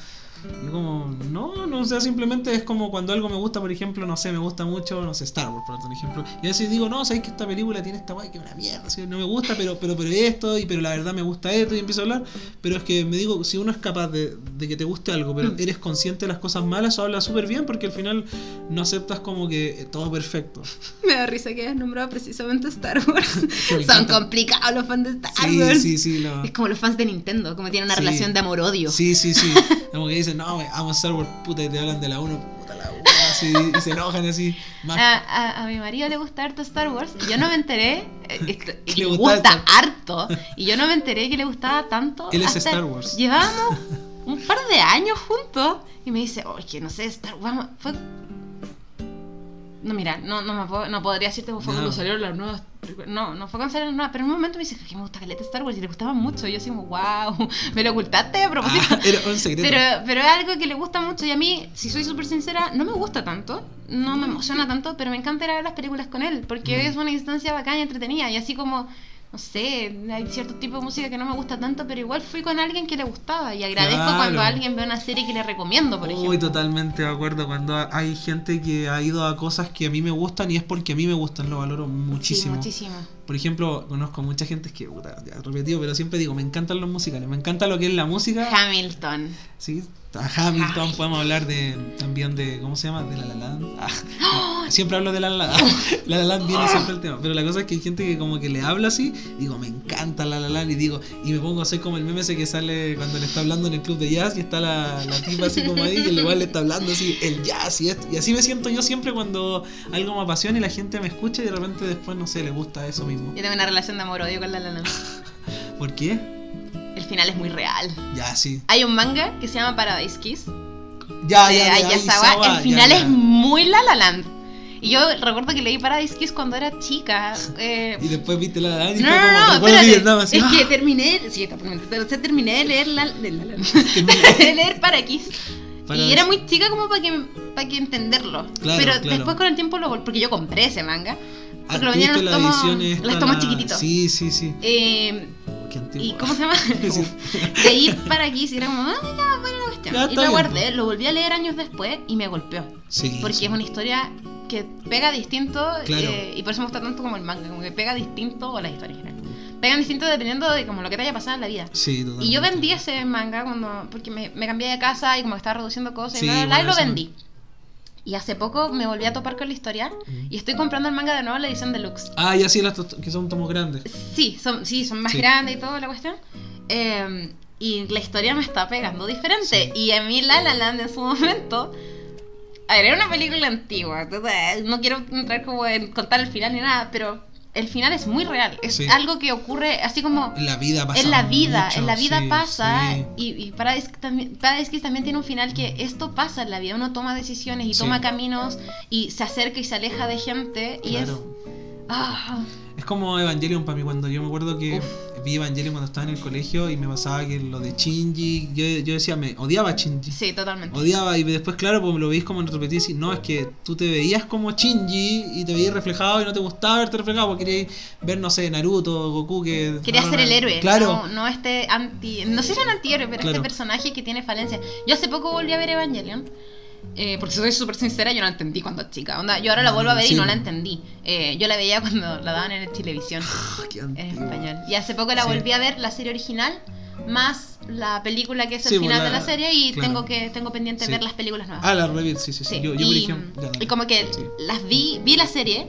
Yo como, no, no, o sea, simplemente es como cuando algo me gusta, por ejemplo, no sé, me gusta mucho, no sé, Star Wars, por ejemplo. Y a veces digo, no, sabéis que esta película tiene esta guay que una mierda, así, no me gusta, pero, pero, pero esto, y pero la verdad me gusta esto, y empiezo a hablar. Pero es que me digo, si uno es capaz de, de que te guste algo, pero Mm. eres consciente de las cosas malas, eso habla súper bien, porque al final no aceptas como que eh, todo perfecto. (laughs) me da risa que hayas nombrado precisamente Star Wars (laughs) son complicados los fans de Star Sí, Wars sí, sí, lo- es como los fans de Nintendo como tienen una relación de amor-odio Sí, sí, sí. (laughs) Como que dicen, no, wey, amo Star Wars, puta, y te hablan de la 1, puta la 1, así, y se enojan así. Más, a, a, a mi marido le gusta harto Star Wars y yo no me enteré eh, Que (laughs) le gusta harto y yo no me enteré que le gustaba tanto Él es hasta- Star Wars. llevábamos (laughs) un par de años juntos y me dice que no sé Star Wars fue no mira no no, me puedo- no podría decirte fue No. cuando salieron las nuevas no no fue las nuevas pero en un momento me dice que me gusta caleta Star Wars y le gustaba mucho y yo así como wow me lo ocultaste a propósito Ah, (laughs) era un secreto. pero, pero es algo que le gusta mucho y a mí, si soy súper sincera, no me gusta tanto, no me emociona tanto, pero me encanta ir a ver las películas con él, porque Mm. es una instancia bacana y entretenida, y así como, no sé, hay cierto tipo de música que no me gusta tanto, pero igual fui con alguien que le gustaba, y agradezco Claro. cuando alguien ve una serie que le recomiendo, por ejemplo. Uy, totalmente de acuerdo. Cuando hay gente que ha ido a cosas que a mí me gustan y es porque a mí me gustan, lo valoro Sí, muchísimo. Por ejemplo, conozco mucha gente que, puta, ya repetido, pero siempre digo, me encantan los musicales, me encanta lo que es la música. Hamilton. Sí, a Hamilton, Hamilton. podemos hablar de también de, ¿cómo se llama? De La La Land. Ah, no, (gasps) siempre hablo de La La Land. (laughs) La La Land viene siempre el tema. Pero la cosa es que hay gente que como que le habla así, digo, me encanta La La Land y digo, y me pongo, soy como el meme ese que sale cuando le está hablando en el club de jazz y está la, la tipa así como ahí y el igual le está hablando así, el jazz y esto. Y así me siento yo siempre cuando algo me apasiona y la gente me escucha y de repente después, no sé, le gusta eso mismo. Yo tengo una relación de amor-odio con La La Land. (laughs) ¿Por qué? El final es muy real. Ya, sí. Hay un manga que se llama Paradise Kiss, Ya, de ya, ya, Ayazawa. Aizawa, el ya, final ya. es muy La La Land. Y yo recuerdo que leí Paradise Kiss cuando era chica. (laughs) eh, Y después viste La La Land y no, fue no, como, no, espérate. Vietnam así. es ¡ah! que (laughs) terminé, sí, o sea, terminé de leer la, de, la- de leer Para Kiss. Para- Y era muy chica como para que, para que entenderlo. Claro, Pero claro. después con el tiempo lo porque yo compré ese manga. Porque lo tuviste vendían en la los tomos, los tomos la- chiquititos. Sí, sí, sí. Eh. ¿Y cómo se llama? (laughs) De ir para Kiss y era como, ah, ya, buena cuestión. Ya, y lo guardé, lo volví a leer años después y me golpeó. Sí, Porque sí. es una historia que pega distinto Claro. eh, y por eso me gusta tanto como el manga, como que pega distinto o la historia en general. Pegan distinto dependiendo de como lo que te haya pasado en la vida. Sí, totalmente. Y yo vendí ese manga cuando porque me, me cambié de casa y como que estaba reduciendo cosas Sí, y bla, bla, y bueno, lo vendí. Y hace poco me volví a topar con la historia y estoy comprando el manga de nuevo la edición deluxe. Ah, ya sí, las que son tomos grandes. Sí, son, sí, son más Sí. grandes y toda la cuestión. Eh, y la historia me está pegando diferente. Sí. Y a mí La La Land en su momento... A ver, era una película antigua. entonces, No quiero entrar como en contar el final ni nada, pero el final es muy real. Es Sí. algo que ocurre así como... En la vida pasa. En la vida, mucho, en la vida sí, pasa sí. y, y Paradise, también, Paradise también tiene un final que esto pasa en la vida, uno toma decisiones y toma caminos y se acerca y se aleja de gente y es... Claro. Es como Evangelion para mí, cuando yo me acuerdo que Uf. vi Evangelion cuando estaba en el colegio y me pasaba que lo de Shinji, yo, yo decía, me odiaba a Shinji. sí, totalmente. Odiaba y después, claro, pues me lo veis como en repetir y no, es que tú te veías como Shinji y te veías reflejado y no te gustaba verte reflejado porque querías ver, no sé, Naruto, Goku, que... Quería ser el héroe, Claro. no, no este anti... No sé si un antihéroe, pero Claro. este personaje que tiene falencias. Yo hace poco volví a ver Evangelion. Eh, porque si soy súper sincera, yo no la entendí cuando chica. Onda, yo ahora la vuelvo a ver Sí, y no la entendí. Eh, yo la veía cuando la daban en televisión. Ah, en español. Y hace poco la Sí. volví a ver, la serie original, más la película que es el Sí, final pues, de la- la serie, y claro. tengo que tengo pendiente Sí. ver las películas nuevas. Ah, la review, sí, sí, sí. Yo, yo y, ya, y como que las vi, vi la serie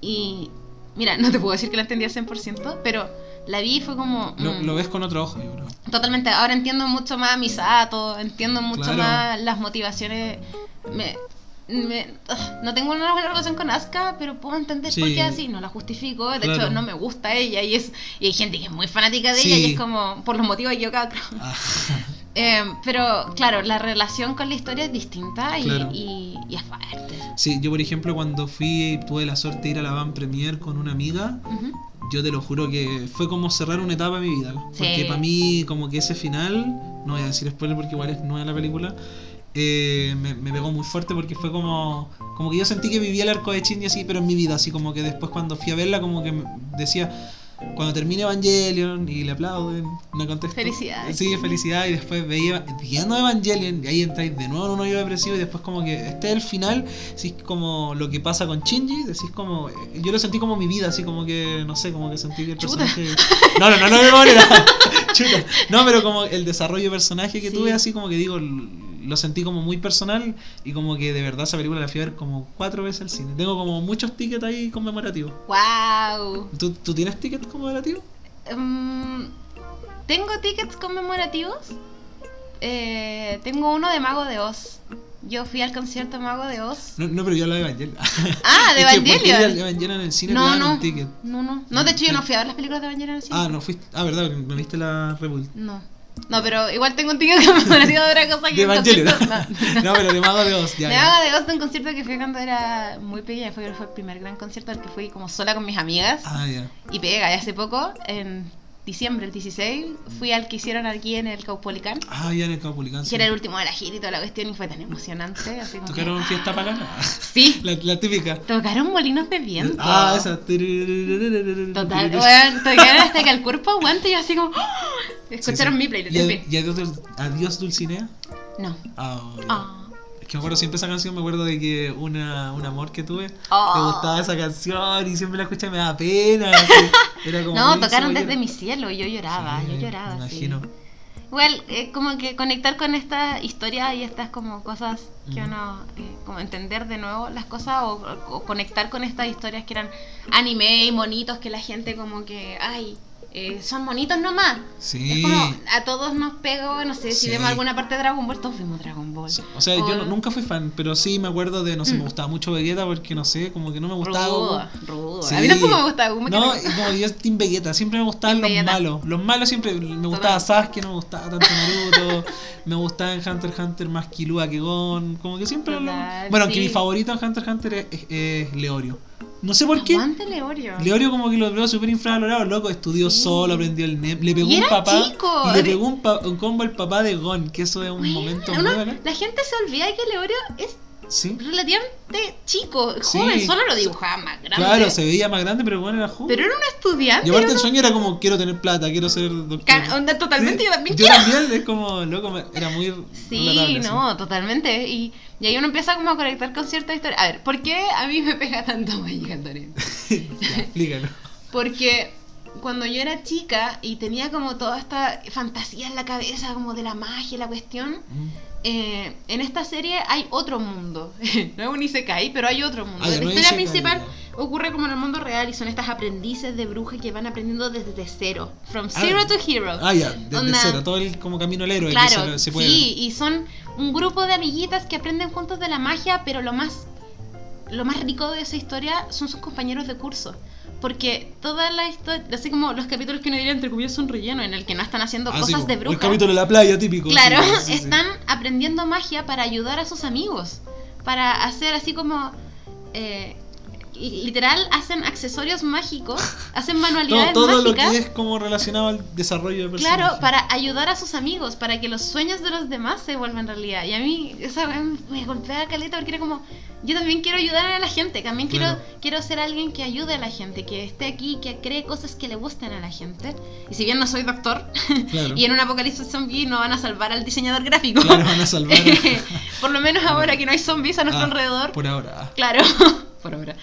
y mira, no te puedo decir que la entendí al 100%, pero la vi y fue como... Lo, mm, lo ves con otro ojo, yo creo. Totalmente, ahora entiendo mucho más a Misato, entiendo mucho Claro. más las motivaciones. Me, me- ugh, no tengo una buena relación con Asuka, pero puedo entender por Sí. qué así, no la justifico. De Claro. hecho, no me gusta ella y es y hay gente que es muy fanática de Sí. ella y es como por los motivos equivocados. (laughs) creo. Eh, pero claro, la relación con la historia es distinta y, Claro. y, y es fuerte. sí, yo por ejemplo cuando fui y tuve la suerte de ir a la Van Premier con una amiga, Ujú. yo te lo juro que fue como cerrar una etapa de mi vida. Porque Sí. para mí, como que ese final, no voy a decir spoiler porque igual es nueva la película, eh, me, me pegó muy fuerte porque fue como, como que yo sentí que vivía el arco de Shinji así, pero en mi vida, así como que después cuando fui a verla, como que decía, cuando termine Evangelion y le aplauden, me contestó. Felicidades. Sí, felicidad y después veía, viendo Evangelion y ahí entráis de nuevo en un hoyo depresivo y después como que este es el final, decís como lo que pasa con Shinji, decís como, yo lo sentí como mi vida, así como que, no sé, como que sentí que el Chuta. personaje... No, no, no, no de manera. (laughs) Chuta. No, pero como el desarrollo de personaje que Sí. tuve, así como que digo, lo sentí como muy personal y como que de verdad esa película la fui a ver como cuatro veces al cine. Tengo como muchos tickets ahí conmemorativos. ¡Wow! ¿Tú, ¿tú tienes tickets conmemorativos? Mm, tengo tickets conmemorativos. Eh, tengo uno de Mago de Oz. Yo fui al concierto de Mago de Oz. No, no pero yo la de (laughs) Evangelion. Ah, de Evangelion. en el cine No, no. un ticket. No, no. No, de hecho yo no fui a ver las películas de Evangelion en el cine. Ah, no fuiste. Ah, verdad, me viste la Rebuild. No. No, pero igual tengo un ticket conmemorativo de otra cosa que De un Evangelion. concierto. (laughs) no, pero de Mago de Oz, ya. De. Mago de Oz de un concierto que fui cuando era muy pequeña. Fue, fue el primer gran concierto al que fui como sola con mis amigas. Ah, ya. Y pega, y hace poco, en diciembre, el 16, fui al que hicieron aquí en el Caupolicán. Ah, ya en el Caupolicán. Que sí. era el último de la gira y toda la cuestión y fue tan emocionante. Así como que- ¿Tocaron fiesta pagana? Sí, (laughs) La, la típica. tocaron molinos de viento. Ah, esa. Total, bueno, tocaron hasta que el cuerpo aguante y yo así como... ¡ah! Escucharon Sí, sí. mi playlist, ¿Y, y adiós, adiós Dulcinea? No. Ah, ya. Ah. Que me acuerdo siempre esa canción, me acuerdo de que una, un amor que tuve, Ah. me gustaba esa canción y siempre la escuchaba y me daba pena. así. Era como (laughs) No, tocaron desde mi cielo y yo lloraba, Sí, yo lloraba. Me sí. imagino. Igual, eh, como que conectar con esta historia y estas como cosas que uno, eh, como entender de nuevo las cosas o, o conectar con estas historias que eran anime y monitos que la gente como que, ay, eh, son monitos nomás. Sí. Es como, a todos nos pegó, no sé, si Sí. vemos alguna parte de Dragon Ball, todos vimos Dragon Ball. Sí, O sea, yo no- nunca fui fan, pero sí me acuerdo de, no sé, me Mm. gustaba mucho Vegeta porque, no sé, como que no me gustaba rudo. Sí. A mí tampoco me gustaba Goku. No, como yo Team Vegeta, siempre me gustaban Team los Vegeta. malos. Los malos siempre, me gustaba. Sasuke, no me gustaba tanto Naruto, me gustaba en Hunter x Hunter más Killua que Gon, como que siempre lo- Bueno, sí. mi favorito en Hunter x Hunter es, es- es Leorio. No sé por qué. Aguante Leorio. Leorio como que lo veo súper infravalorado, loco, estudió Sí. solo, aprendió el NEM, le pegó Y un papá chico, y le pegó un, pa- un combo al papá de Gon, que eso es un momento muy bueno. La gente se olvida de que Leorio es Sí. relativamente chico, Sí. joven, solo lo dibujaba más grande. Claro, se veía más grande, pero bueno, era joven. Pero era un estudiante. y aparte el sueño era como quiero tener plata, quiero ser doctor. onda, totalmente, Sí, yo también yo quiero. también, es como, loco, era muy Sí, no, totalmente. Y, y ahí uno empieza como a conectar con cierta historia. A ver, ¿por qué a mí me pega tanto Magic Antonin? (laughs) ya, explícalo. Porque cuando yo era chica y tenía como toda esta fantasía en la cabeza, como de la magia la cuestión, Mm. Eh, en esta serie hay otro mundo. (laughs) no es un Isekai, pero hay otro mundo. Ah, la no historia principal ya. ocurre como en el mundo real y son estas aprendices de bruja que van aprendiendo desde cero. From Ah, zero to hero. Ah, ya, desde Onda- cero, todo el como camino al héroe que Claro, se, se puede. sí, y son un grupo de amiguitas que aprenden juntos de la magia, pero lo más lo más rico de esa historia son sus compañeros de curso. Porque toda la historia, así como los capítulos que uno diría entre comillas son relleno, en el que no están haciendo Ah, cosas de El bruja. capítulo de la playa típico. Claro, sí, están aprendiendo magia para ayudar a sus amigos. Para hacer así como. eh, literal, hacen accesorios mágicos, hacen (laughs) Todo, manualidades todo lo mágicas. que es como relacionado al desarrollo de personajes. Claro, para ayudar a sus amigos, para que los sueños de los demás se vuelvan realidad. Y a mí, esa me golpea caleta porque era como, yo también quiero ayudar a la gente, también quiero, Claro. quiero ser alguien que ayude a la gente, que esté aquí, que cree cosas que le gusten a la gente. Y si bien no soy doctor, Claro. (laughs) y en un apocalipsis zombie no van a salvar al diseñador gráfico. Claro, van a salvar. (laughs) Por lo menos ahora que no hay zombies a nuestro Ah, alrededor. Por ahora. Claro, por ahora.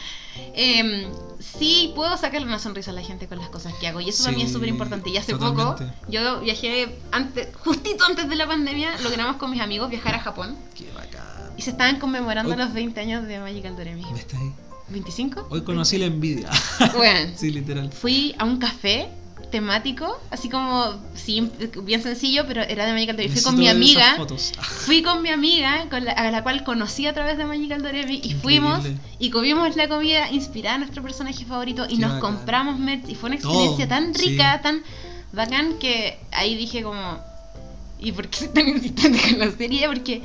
Em, sí, puedo sacarle una sonrisa a la gente con las cosas que hago. Y eso para mí es Sí, súper importante. Y hace totalmente. poco, yo viajé, antes, justito antes de la pandemia, logramos con mis amigos viajar a Japón. Qué bacán. Y se estaban conmemorando Hoy- los 20 años de Magical Doremi. ¿Me está ahí? ¿25? Hoy conocí la envidia. Bueno, (laughs) sí, literal. fui a un café temático, así como bien sencillo, pero era de Magical Doremi. Fui con mi amiga. Fui con mi amiga, con la- a la cual conocí a través de Magical Doremi, y fuimos y comimos la comida inspirada a nuestro personaje favorito y Qué nos bacán. compramos merch y fue una experiencia tan sí. rica, tan bacán que ahí dije como, ¿y por qué soy tan insistente con la serie? Porque,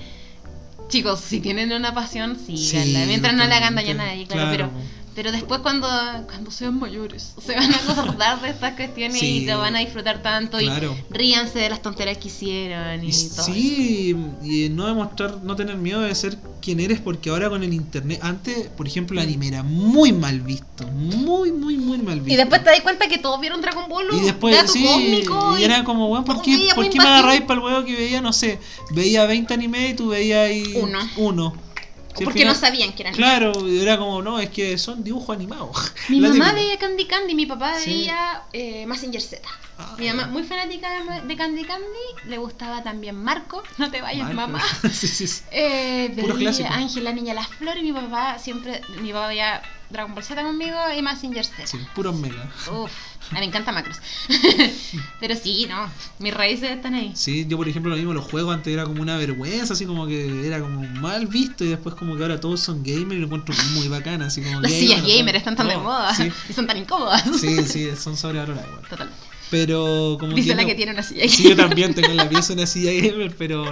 chicos, si tienen una pasión, síganla, Sí, mientras no le hagan daño a nadie, claro, Claro. pero... Pero después cuando, cuando sean mayores, (laughs) se van a acordar de estas cuestiones Sí. y te van a disfrutar tanto Claro. y ríanse de las tonterías que hicieron y, Y todo eso. sí, y no demostrar, no tener miedo de ser quien eres, porque ahora con el internet, antes, por ejemplo, el anime era muy mal visto, muy, muy, muy mal visto. Y después te das cuenta que todos vieron Dragon Ball. Y después, sí, cósmico, y era como, weón, ¿por qué, ¿por qué me agarráis para el huevo que veía, no sé, veía 20 animes y tú veías ahí Uno. uno? Al Porque final- no sabían que eran. Claro, era como, no, es que son dibujos animados. (laughs) Mi La mamá típica. veía Candy Candy, mi papá Sí. veía eh, Mazinger Z. Ah, Mi mamá, muy fanática de, Candy Candy, le gustaba también Marco, (laughs) no te vayas, Marco. mamá. (laughs) sí, sí, sí. Eh, veía clásicos. Ángel, la niña de las flores, mi papá siempre, mi papá veía Dragon Ball Z conmigo y Mazinger Z. Sí, puros mega. Uf, a mí me encanta Macros. (laughs) Pero sí, no, mis raíces están ahí. Sí, yo por ejemplo lo mismo, los juegos antes era como una vergüenza, así como que era como mal visto y después como que ahora todos son gamers y lo encuentro muy bacana, así como Las gamer, sillas gamer están tan de moda Sí, y son tan incómodas. sí, sí, son sobrevaloradas igual. Totalmente. Pero como Dice la no- que tiene una silla Sí, yo también tengo en la pieza una silla gamer, pero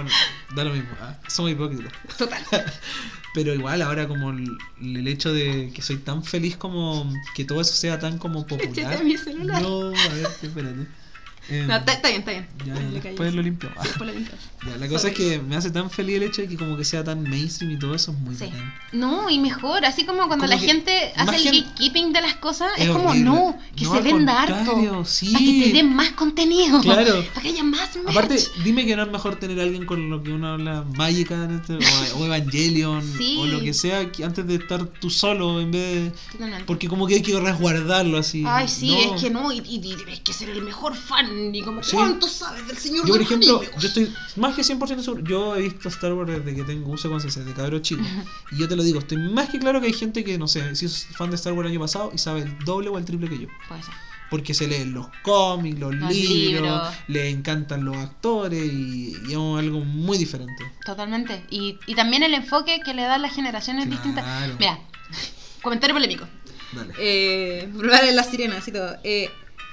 da lo mismo, ah, somos hipócritas. Total. (laughs) Pero igual ahora como el, el hecho de que soy tan feliz como que todo eso sea tan como popular. Échate a mi celular. No, a ver, espérate. Em, No, está, está bien, está bien. ya, ya, después lo limpio. Sí, después lo limpio. (laughs) Ya, la cosa Sorry. es que me hace tan feliz el hecho de que como que sea tan mainstream y todo eso es muy Sí. bacán. No, y mejor, así como cuando Como la gente hace el gatekeeping de las cosas, es, Es como no, que No, se venda harto. sí. Para que te den más contenido. Claro. Para que haya más match. Aparte, dime que no es mejor tener a alguien con lo que uno habla Magica este, o, o Evangelion Sí. o lo que sea que antes de estar tú solo en vez de... Porque como que hay que resguardarlo así. Ay, sí, No. es que no, y, y, y que ser el mejor fan. Y como, Sí. ¿cuánto sabes del señor Yo, por ejemplo, yo estoy más que 100% seguro. Yo he visto Star Wars desde que tengo uso de conciencia, de cabro chico. (laughs) Y yo te lo digo, estoy más que claro que hay gente que, no sé, si es fan de Star Wars el año pasado y sabe el doble o el triple que yo. Puede ser. Porque se leen los cómics, los, Los libros, libros. le encantan los actores y, y es algo muy diferente. Totalmente. Y, y también el enfoque que le dan las generaciones Claro. distintas. Mira, comentario polémico. Dale. Eh, las sirenas y todo. Eh,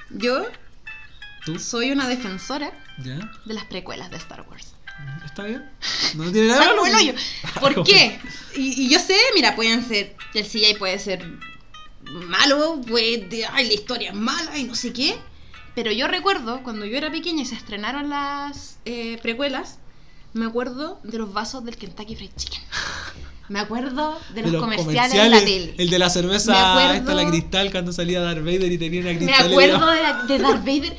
yo ¿Tú? soy una defensora ¿Ya? de las precuelas de Star Wars. ¿Está bien? No tiene nada malo. bueno, yo. ¿Por (laughs) qué? Y, y yo sé, mira, pueden ser. El CGI puede ser malo, puede. Ay, la historia es mala y no sé qué. Pero yo recuerdo cuando yo era pequeña y se estrenaron las eh, precuelas, me acuerdo de los vasos del Kentucky Fried Chicken. Me acuerdo de (laughs) los, De los comerciales, de la tele. El de la Me cerveza acuerdo- esta, la cristal, cuando salía Darth Vader y tenía una Me cristal. acuerdo de, la- de Darth Vader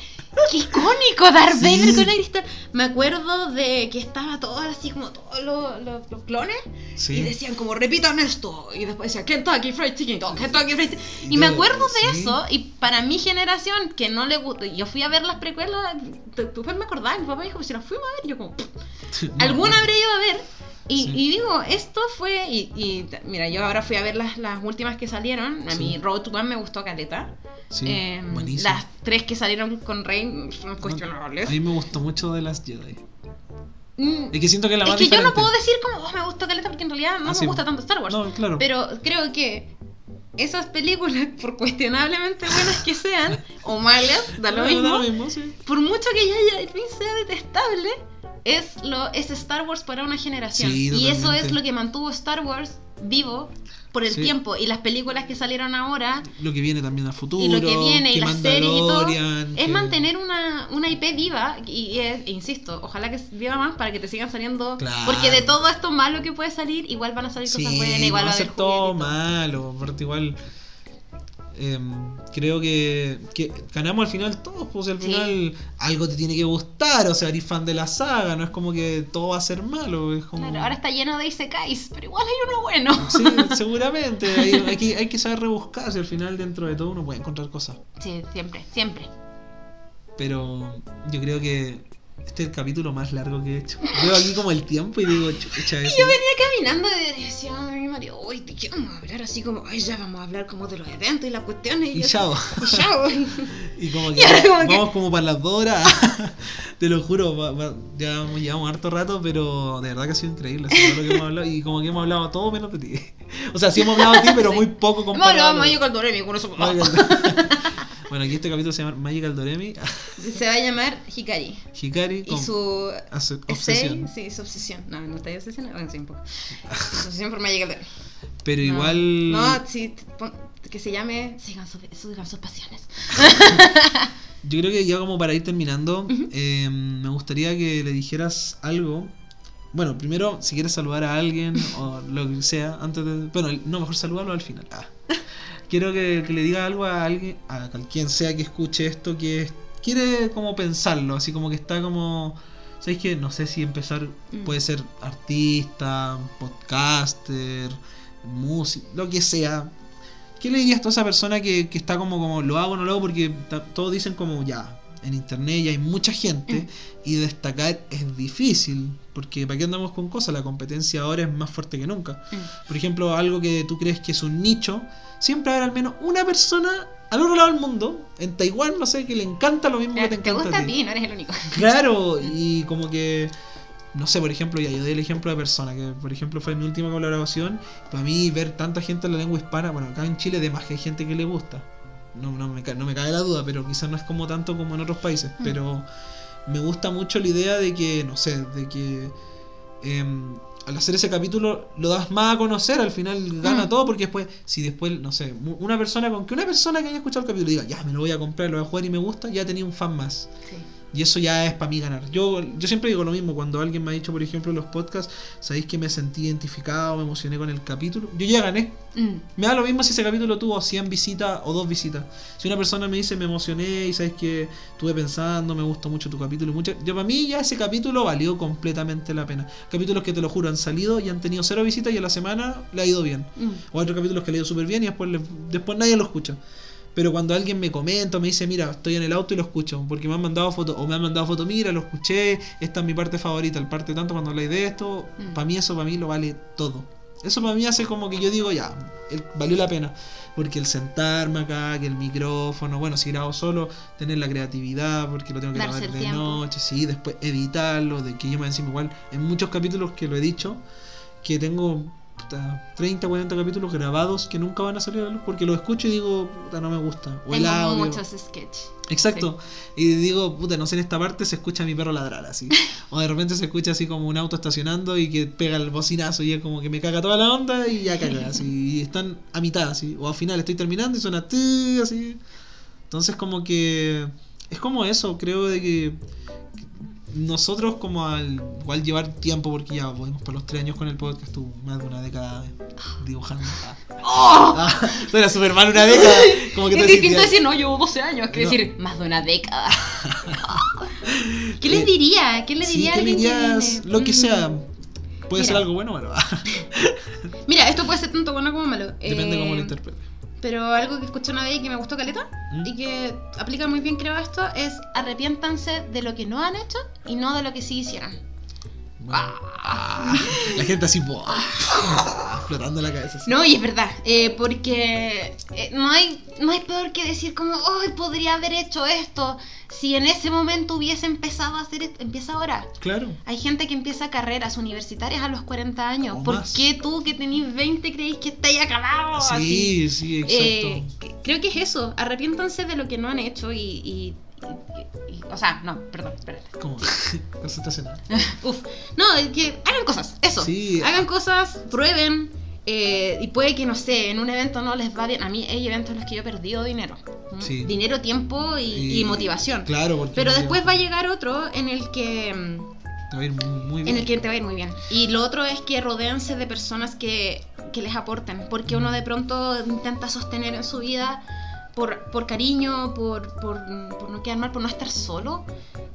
¡Qué icónico! Darth Sí. Vader con cristal. Me acuerdo de que estaba todo así como todos los, los- los clones. Sí. Y decían como, repitan esto. Y después decían, Kentucky Fried Chicken, Kentucky Fried Chicken. Y Y me acuerdo de sí. eso. Y para mi generación, que no le gustó, yo fui a ver las precuelas. Después me acordaba, mi papá me dijo, si las fuimos a ver. Yo como, (laughs) alguna habré ido a ver. Y, Sí. y digo, esto fue. Y, y mira, yo ahora fui a ver las, las últimas que salieron. A Sí. mí, Road to One me gustó caleta. Sí, Eh, buenísimo. las tres que salieron con Rey son cuestionables. A mí me gustó mucho de las Jedi. Mm, Es que siento que es la es más que yo no diferente. puedo decir como "Oh, me gustó caleta porque en realidad no Ah, me gusta tanto Star Wars. No, claro. Pero creo que esas películas, por cuestionablemente buenas que sean, o malas, da (laughs) lo mismo, da lo mismo, sí. por mucho que ya Yavin sea detestable, es lo es Star Wars para una generación. Sí, y eso es lo que mantuvo Star Wars vivo por el Sí. tiempo. Y las películas que salieron ahora Lo que viene también a futuro. y lo que viene y las series y todo es mantener una, una IP viva y es, insisto, ojalá que viva más para que te sigan saliendo Claro. porque de todo esto malo que puede salir igual van a salir cosas Sí, buenas igual va a haber todo malo. Igual. Em, creo que, que ganamos al final todos, pues al Sí. final algo te tiene que gustar, o sea, eres fan de la saga, no es como que todo va a ser malo, es como... Claro, ahora está lleno de isekais pero igual hay uno bueno (laughs) Sí, (laughs) seguramente, hay, hay que, hay que saber rebuscarse, al final dentro de todo uno puede encontrar cosas. sí siempre siempre Pero yo creo que este es el capítulo más largo que he hecho. Veo aquí como el tiempo y digo, chucha, ese- yo venía caminando y decía a mi marido uy te quiero hablar así como ay ya vamos a hablar como de los eventos y las cuestiones Y yo- chao. y chao (laughs) Y como (laughs) que, Y vamos como para las dos horas. (laughs) Te lo juro, va- va- ya llevamos harto rato, pero de verdad que ha sido increíble así, todo lo que hemos hablado. Y como que hemos hablado todo menos de ti. O sea, sí hemos hablado de ti, pero muy poco comparado. a lo- de Magical Doremi con eso bueno, aquí este capítulo se llama Magical Doremi, (laughs) se va a llamar Hikari Hikari y con su aso- essay, obsesión. sí su obsesión no no está obsesionado bueno, sí un poco su obsesión por Magical Doremi Pero No. igual. No, sí, que se llame Sigan sus, sigan sus pasiones. (laughs) Yo creo que ya como para ir terminando, eh, me gustaría que le dijeras algo. Bueno, primero, si quieres saludar a alguien o lo que sea, antes de... Bueno, no, mejor saludarlo al final. Ah. (laughs) Quiero que, que le diga algo a alguien, a quien sea que escuche esto, que es- quiere como pensarlo, así como que está como... ¿Sabéis que No sé si empezar, Mm. puede ser artista, podcaster, músico, lo que sea. ¿Qué le dirías a esa persona que, que está como, como lo hago o no lo hago? Porque todos dicen como ya, en internet ya hay mucha gente Mm. y destacar es difícil. Porque ¿para qué andamos con cosas? La competencia ahora es más fuerte que nunca. Por ejemplo, algo que tú crees que es un nicho, siempre habrá al menos una persona al otro lado del mundo, en Taiwán, no sé, que le encanta lo mismo que te Te, encanta gusta a ti. no eres el único. Claro, y como que, no sé, por ejemplo, ya yo doy el ejemplo de persona, que por ejemplo fue mi última colaboración, para mí ver tanta gente en la lengua hispana, bueno, acá en Chile de más que hay gente que le gusta, no, no, me, no me cabe la duda, pero quizás no es como tanto como en otros países, Mm. pero me gusta mucho la idea de que, no sé, de que em, al hacer ese capítulo lo das más a conocer, al final gana Mm. todo, porque después, si después, no sé, una persona, con que una persona que haya escuchado el capítulo diga, ya me lo voy a comprar, lo voy a jugar y me gusta, ya tenía un fan más. Sí. Y eso ya es para mí ganar. Yo, yo siempre digo lo mismo, cuando alguien me ha dicho, por ejemplo, en los podcasts, sabéis que me sentí identificado, me emocioné con el capítulo, yo ya gané. Mm. Me da lo mismo si ese capítulo tuvo 100 visitas o 2 visitas. Si una persona me dice, me emocioné y sabes que estuve pensando, me gustó mucho tu capítulo, mucho, yo para mí ya ese capítulo valió completamente la pena. Capítulos que te lo juro han salido y han tenido cero visitas y a la semana le ha ido bien. Mm. O otros capítulos que le ha ido súper bien y después, le- después nadie lo escucha. Pero cuando alguien me comenta me dice, mira, estoy en el auto y lo escucho, porque me han mandado fotos, o me han mandado fotos, mira, lo escuché, esta es mi parte favorita, el parte tanto cuando habláis de esto, Mm. para mí eso para mí lo vale todo. Eso para mí hace como que yo digo, ya, el- valió la pena. Porque el sentarme acá, que el micrófono, bueno, si grabo solo, tener la creatividad, porque lo tengo que Darse grabar de tiempo. noche, sí, después editarlo, de que yo me encima igual, en muchos capítulos que lo he dicho, que tengo puta, 30, 40 capítulos grabados que nunca van a salir a la luz, porque los escucho y digo, puta, no me gusta. O el Tengo audio. muchos sketches. Exacto. Y digo, puta, no sé, en esta parte se escucha a mi perro ladrar así. (laughs) O de repente se escucha así como un auto estacionando y que pega el bocinazo y es como que me caga toda la onda y ya caga así. Y están a mitad así. O al final estoy terminando y suena así. Entonces como que es como eso, creo de que nosotros como al igual llevar tiempo, porque ya volvimos por los tres años con el podcast, tú más de una década dibujando. Ah, ¡Oh! ah, súper mal una década. Como que es tú distinto decir, no, llevo 12 años, que No. decir, más de una década. (laughs) ¿Qué les Eh, diría? ¿Qué le Sí, diría a ¿qué le alguien que dirías? viene? Lo que Mm. sea. Puede ser algo bueno o malo. (laughs) Mira, esto puede ser tanto bueno como malo. Depende Eh, cómo lo interpretes. Pero algo que escuché una vez y que me gustó caleta ¿Mm? y que aplica muy bien creo a esto es arrepiéntanse de lo que no han hecho y no de lo que sí hicieron. Ah, la gente así, flotando la cabeza. así. No, y es verdad, eh, porque eh, no, hay, no hay peor que decir como, ¡ay, podría haber hecho esto! Si en ese momento hubiese empezado a hacer esto, empieza ahora. Claro. Hay gente que empieza carreras universitarias a los 40 años. ¿Por más. qué tú que tenés 20 creéis que estáis acabado? Así. Sí, sí, exacto. Eh, creo que es eso. Arrepiéntanse de lo que no han hecho y. y- y- y- o sea, no, perdón, espérate. Como presentacional. (laughs) (laughs) Uf. No, es que hagan cosas, eso. Sí. Hagan cosas, prueben. eh, y puede que, no sé, en un evento no les va bien. A mí hay eventos en los que yo he perdido dinero. Sí. Dinero, tiempo y, y motivación. Claro, porque. Pero después va a llegar otro en el que. mm, Te va a ir muy bien. en el que te va a ir muy bien. Y lo otro es que rodéense de personas que, que les aporten, porque uno de pronto intenta sostener en su vida por, por cariño, por, por, por no quedar mal, por no estar solo,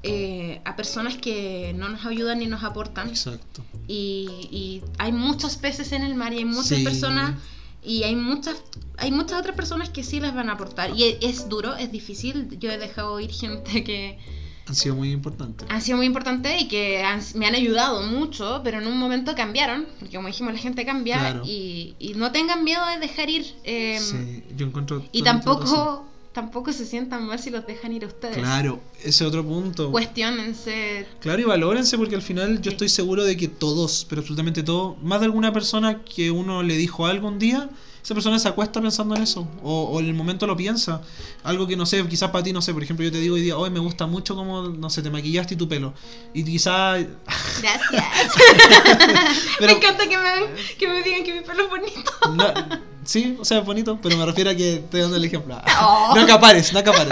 eh, a personas que no nos ayudan ni nos aportan. Exacto. Y, y hay muchos peces en el mar y hay muchas Sí. personas y hay muchas hay muchas otras personas que sí les van a aportar. Y es, es duro, es difícil. Yo he dejado ir gente que Han sido muy importantes. han sido muy importantes y que han- me han ayudado mucho, pero en un momento cambiaron, porque como dijimos, la gente cambia Claro. y, y no tengan miedo de dejar ir. eh, sí, yo encuentro. Y tampoco, tampoco se sientan mal si los dejan ir a ustedes. Claro, ese otro punto. Cuestiónense. Claro, y valórense porque al final yo estoy seguro de que todos, pero absolutamente todos, más de alguna persona que uno le dijo algo un día, esa persona se acuesta pensando en eso, o, o en el momento lo piensa. Algo que no sé, quizás para ti, no sé, por ejemplo, yo te digo hoy día, hoy me gusta mucho como, no sé, te maquillaste y tu pelo. Y quizás... (laughs) Gracias. (laughs) Pero- me encanta que me, que me digan que mi pelo es bonito. no- sí, o sea, es bonito, pero me refiero a que estoy dando el ejemplo. (laughs) Oh. No acapares, no acapares.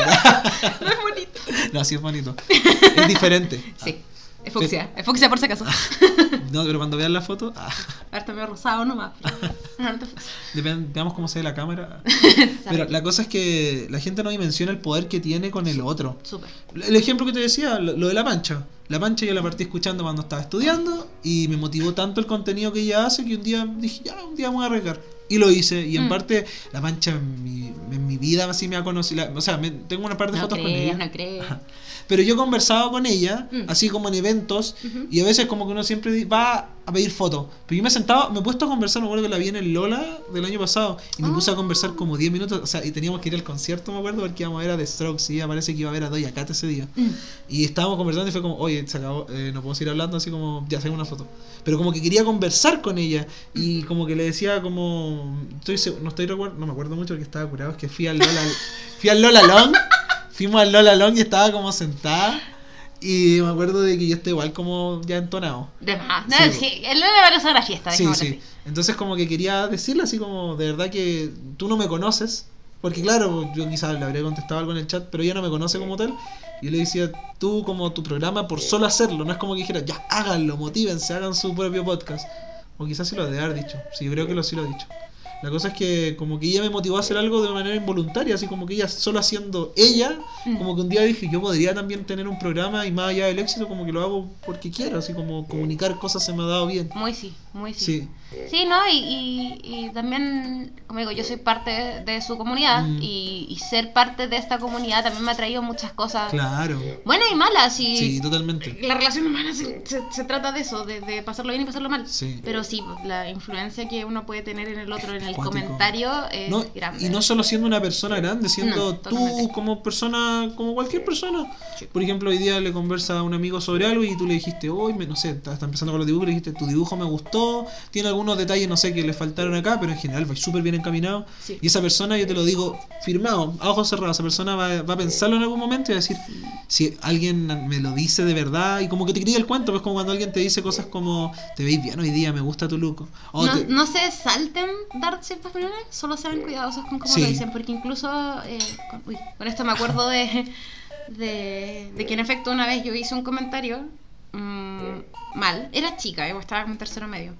No es bonito. no, sí es bonito. Es diferente. Sí, es fucsia. Es fucsia por si acaso. (laughs) No, pero cuando vean la foto, ah, Ahora está medio rosado nomás. pero- (laughs) No, no te depende- veamos cómo se ve la cámara. (laughs) Pero la cosa es que la gente no dimensiona el poder que tiene con el otro. Súper. El ejemplo que te decía, lo, lo de la pancha. La pancha yo la partí escuchando cuando estaba estudiando y me motivó tanto el contenido que ella hace que un día dije, ya, un día me voy a arriesgar. Y lo hice. Y en Mm. parte, la pancha en mi, en mi vida así me ha conocido. la- o sea, me- tengo una par de No fotos con crees, ella. no crees. Pero yo he conversado con ella, Mm. así como en eventos, Ujú. y a veces como que uno siempre va a pedir fotos. Pero yo me he sentado, me he puesto a conversar, me acuerdo que la vi en el Lola del año pasado, y me puse a conversar como 10 minutos, o sea, y teníamos que ir al concierto, me acuerdo, porque íbamos a ver a The Strokes, y ella parece que iba a ver a Doja Cat ese día. Mm. Y estábamos conversando y fue como, oye, se acabó, eh, no puedo seguir hablando, así como, ya, saqué una foto. Pero como que quería conversar con ella, y como que le decía como, estoy no estoy recuerdo, no me acuerdo mucho porque estaba curado, es que fui al Lola, fui al Lola Long, fuimos al Lola Long y estaba como sentada, y me acuerdo de que yo estoy igual como ya entonado. De más. No, Sí, sí, el Lola va a ser la fiesta, Sí, sí. así. Entonces como que quería decirle así como, de verdad que tú no me conoces. Porque claro, yo quizás le habría contestado algo en el chat, pero ella no me conoce como tal. Y yo le decía, tú como tu programa, por solo hacerlo, no es como que dijera, ya háganlo, motívense, hagan su propio podcast. O quizás sí lo de haber dicho. Sí, creo que lo sí lo he dicho. La cosa es que como que ella me motivó a hacer algo de manera involuntaria, así como que ella solo haciendo ella, Mm. como que un día dije, yo podría también tener un programa y más allá del éxito, como que lo hago porque quiero, así como comunicar cosas se me ha dado bien. Muy sí, muy sí. Sí. Sí, ¿no? Y, y, y también, como digo, yo soy parte de su comunidad Mm. y, y ser parte de esta comunidad también me ha traído muchas cosas Claro. buenas y malas. Y Sí, totalmente. la relación humana se, se- se trata de eso, de, de pasarlo bien y pasarlo mal. Sí. Pero sí, la influencia que uno puede tener en el otro, en el comentario, es No, grande. y no solo siendo una persona grande, siendo No, tú como persona, como cualquier persona. Sí. Por ejemplo, hoy día le conversa a un amigo sobre algo y tú le dijiste, hoy, me no sé, está empezando con los dibujos, le dijiste, tu dibujo me gustó, tiene algunos detalles, no sé, que le faltaron acá, pero en general va súper bien encaminado. Sí. Y esa persona, yo te lo digo, firmado, a ojos cerrados, esa persona va, va a pensarlo en algún momento y va a decir, si alguien me lo dice de verdad, y como que te cría el cuento, pues como cuando alguien te dice cosas como, te veis bien hoy día, me gusta tu look. O no, te- no se salten dar ciertas opiniones, solo sean cuidadosos con cómo Sí. lo dicen, porque incluso eh, con, uy, con esto me acuerdo de, de, de que en efecto una vez yo hice un comentario mm, mal. Era chica, eh, estaba como en tercero medio.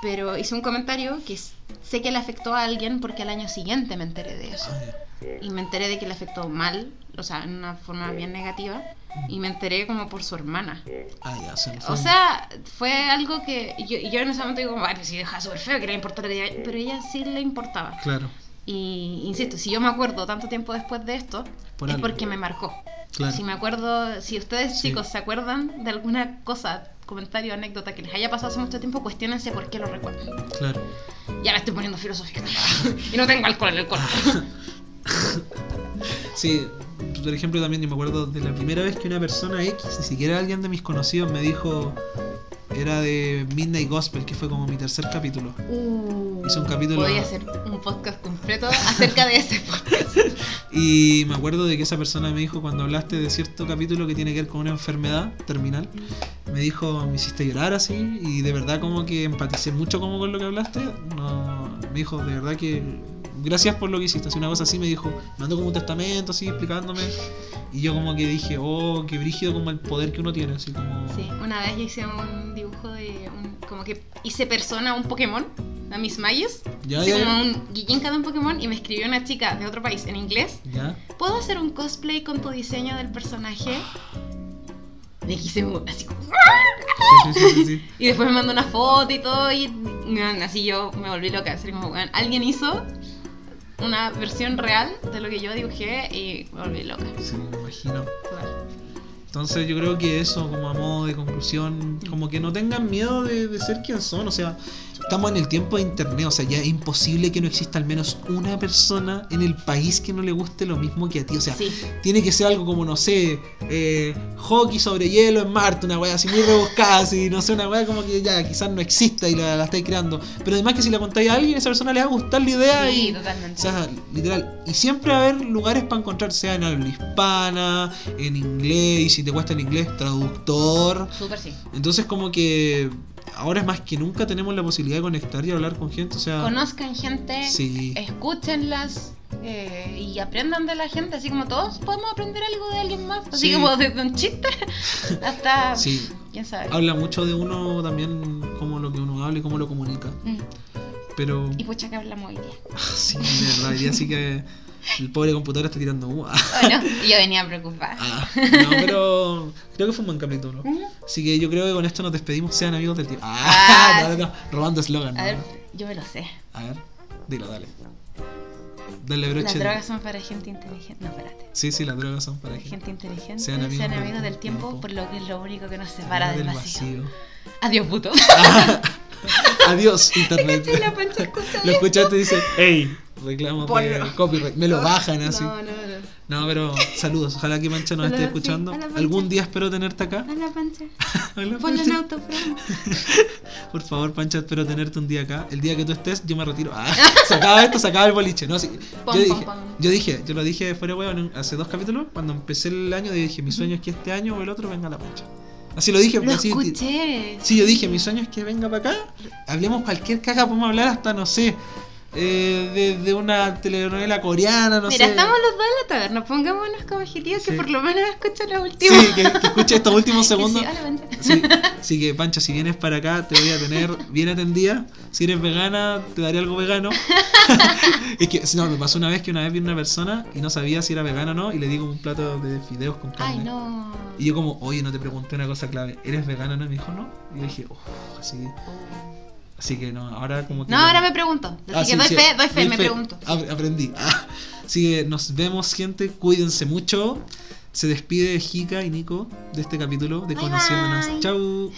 Pero hizo un comentario que sé que le afectó a alguien porque al año siguiente me enteré de eso. Ah. Y me enteré de que le afectó mal, o sea, en una forma bien negativa. Y me enteré como por su hermana. Ah, ya, se. O sea, fue algo que yo, yo en ese momento digo, ay, pues si deja súper feo, que le importa lo que diga", Pero ella sí le importaba. Claro, Y insisto, si yo me acuerdo tanto tiempo después de esto, Por es algo. porque me marcó. claro. Si me acuerdo, si ustedes Sí. chicos se acuerdan de alguna cosa, comentario, anécdota que les haya pasado hace mucho tiempo, cuestionense por qué lo recuerdan. Claro. Ya me estoy poniendo filosófica. (laughs) y no tengo alcohol en el cuerpo. (laughs) Sí, por ejemplo, también yo me acuerdo de la primera vez que una persona X, ni siquiera alguien de mis conocidos, me dijo. Era de Midnight Gospel, que fue como mi tercer capítulo. Uh, Hice un capítulo- Voy a hacer un podcast completo acerca de ese podcast. (laughs) Y me acuerdo de que esa persona me dijo cuando hablaste de cierto capítulo que tiene que ver con una enfermedad terminal, me dijo, me hiciste llorar así y de verdad como que empaticé mucho como con lo que hablaste. No, me dijo, de verdad que gracias por lo que hiciste. Así una cosa así me dijo, mandó como un testamento así explicándome y yo como que dije, oh, qué brígido como el poder que uno tiene, así como... Sí, una vez yo hice un dibujo de un, como que hice persona a un Pokémon, a Miss Mayes, Ya, ya, como un guillinca de un Pokémon y me escribió una chica de otro país en inglés. ¿Ya? ¿Puedo hacer un cosplay con tu diseño del personaje? Quise así como- Sí, sí, sí, (laughs) y después me mandó una foto y todo y así yo me volví loca, así como alguien hizo una versión real de lo que yo dibujé y me volví loca. Sí, me imagino. Total. Entonces yo creo que eso, como a modo de conclusión, como que no tengan miedo de, de ser quien son, o sea, estamos en el tiempo de internet, o sea, ya es imposible que no exista al menos una persona en el país que no le guste lo mismo que a ti, o sea, Sí, tiene que ser algo como, no sé, eh, hockey sobre hielo en Marte, una weá así muy rebuscada, así, no sé, una weá como que ya quizás no exista y la, la estáis creando, pero además que si la contáis a alguien, a esa persona le va a gustar la idea sí, y... totalmente. O sea, literal. Y siempre va a haber lugares para encontrar, sea en habla hispana, en inglés, y si te cuesta el inglés, traductor. Súper sí. Entonces como que ahora es más que nunca tenemos la posibilidad de conectar y hablar con gente. O sea, Conozcan gente. Sí. escúchenlas eh, y aprendan de la gente, así como todos podemos aprender algo de alguien más, así Sí. como desde un chiste (laughs) hasta sí, quién sabe. habla mucho de uno también, como lo que uno habla y cómo lo comunica. Mm. Pero, Y pucha que hablamos hoy día. sí, de verdad, hoy día sí que el pobre computador está tirando humo. Bueno, (laughs) yo venía preocupada. Ah, no, pero (laughs) creo que fue un buen capítulo. Mm. Así que yo creo que con esto nos despedimos. Sean amigos del tiempo. Ah, Ah, (laughs) no, no, robando eslogan. A ver, yo me lo sé. A ver, dilo, dale. Dale Las broche. drogas son para gente inteligente. No, espérate. Sí, sí, las drogas son para gente. Gente inteligente. Sean Sean amigos del del tiempo, tiempo. por lo que es lo único que nos separa del, vacío. Adiós, puto. Adiós, internet. La Lo escuchaste y dice, hey, reclamo de Ponlo. copyright. Me lo bajan así. No, no, no. No, pero saludos. Ojalá que Mancha nos esté Saludos, escuchando. Algún día espero tenerte acá. A la pancha. (laughs) Hola, Ponlo en autopromo. (laughs) Por favor, Pancha, espero tenerte un día acá. El día que tú estés, yo me retiro. Ah, (laughs) se acaba esto, se acaba el boliche. No, sí. Pom, yo, dije, pom. yo dije, yo lo dije fuera de en- hace dos capítulos. Cuando empecé el año, dije: Mi sueño es que este año o el otro venga la Pancha. Así lo dije. Lo así, escuché. Sí, yo dije: Mi sueño es que venga para acá. Hablemos cualquier caga, podemos hablar hasta, no sé, eh, de, de una telenovela coreana, no Mira, sé. estamos los dos en la taberna. Pongámonos como objetivos Sí. que por lo menos escuchen los últimos. Sí, que, que escuche estos últimos (laughs) Que segundos. sí. (laughs) Sí, así que Pancha, si vienes para acá, te voy a tener bien atendida. Si eres vegana, te daré algo vegano. (laughs) es que, no, me pasó una vez que una vez vi una persona y no sabía si era vegana o no, y le di como un plato de fideos con carne. Ay, no. Y yo como, oye, no te pregunté una cosa clave, ¿eres vegana no? Y me dijo, no. Y yo dije, uff, así, así que no, ahora como que... No, ahora me pregunto. Así Ah, que sí, doy sí, fe, doy fe, me pregunto. Ap- aprendí. Ah, así que nos vemos, gente. Cuídense mucho. Se despide Jika y Nico de este capítulo de Bye, Conociéndonos. bye. Chau.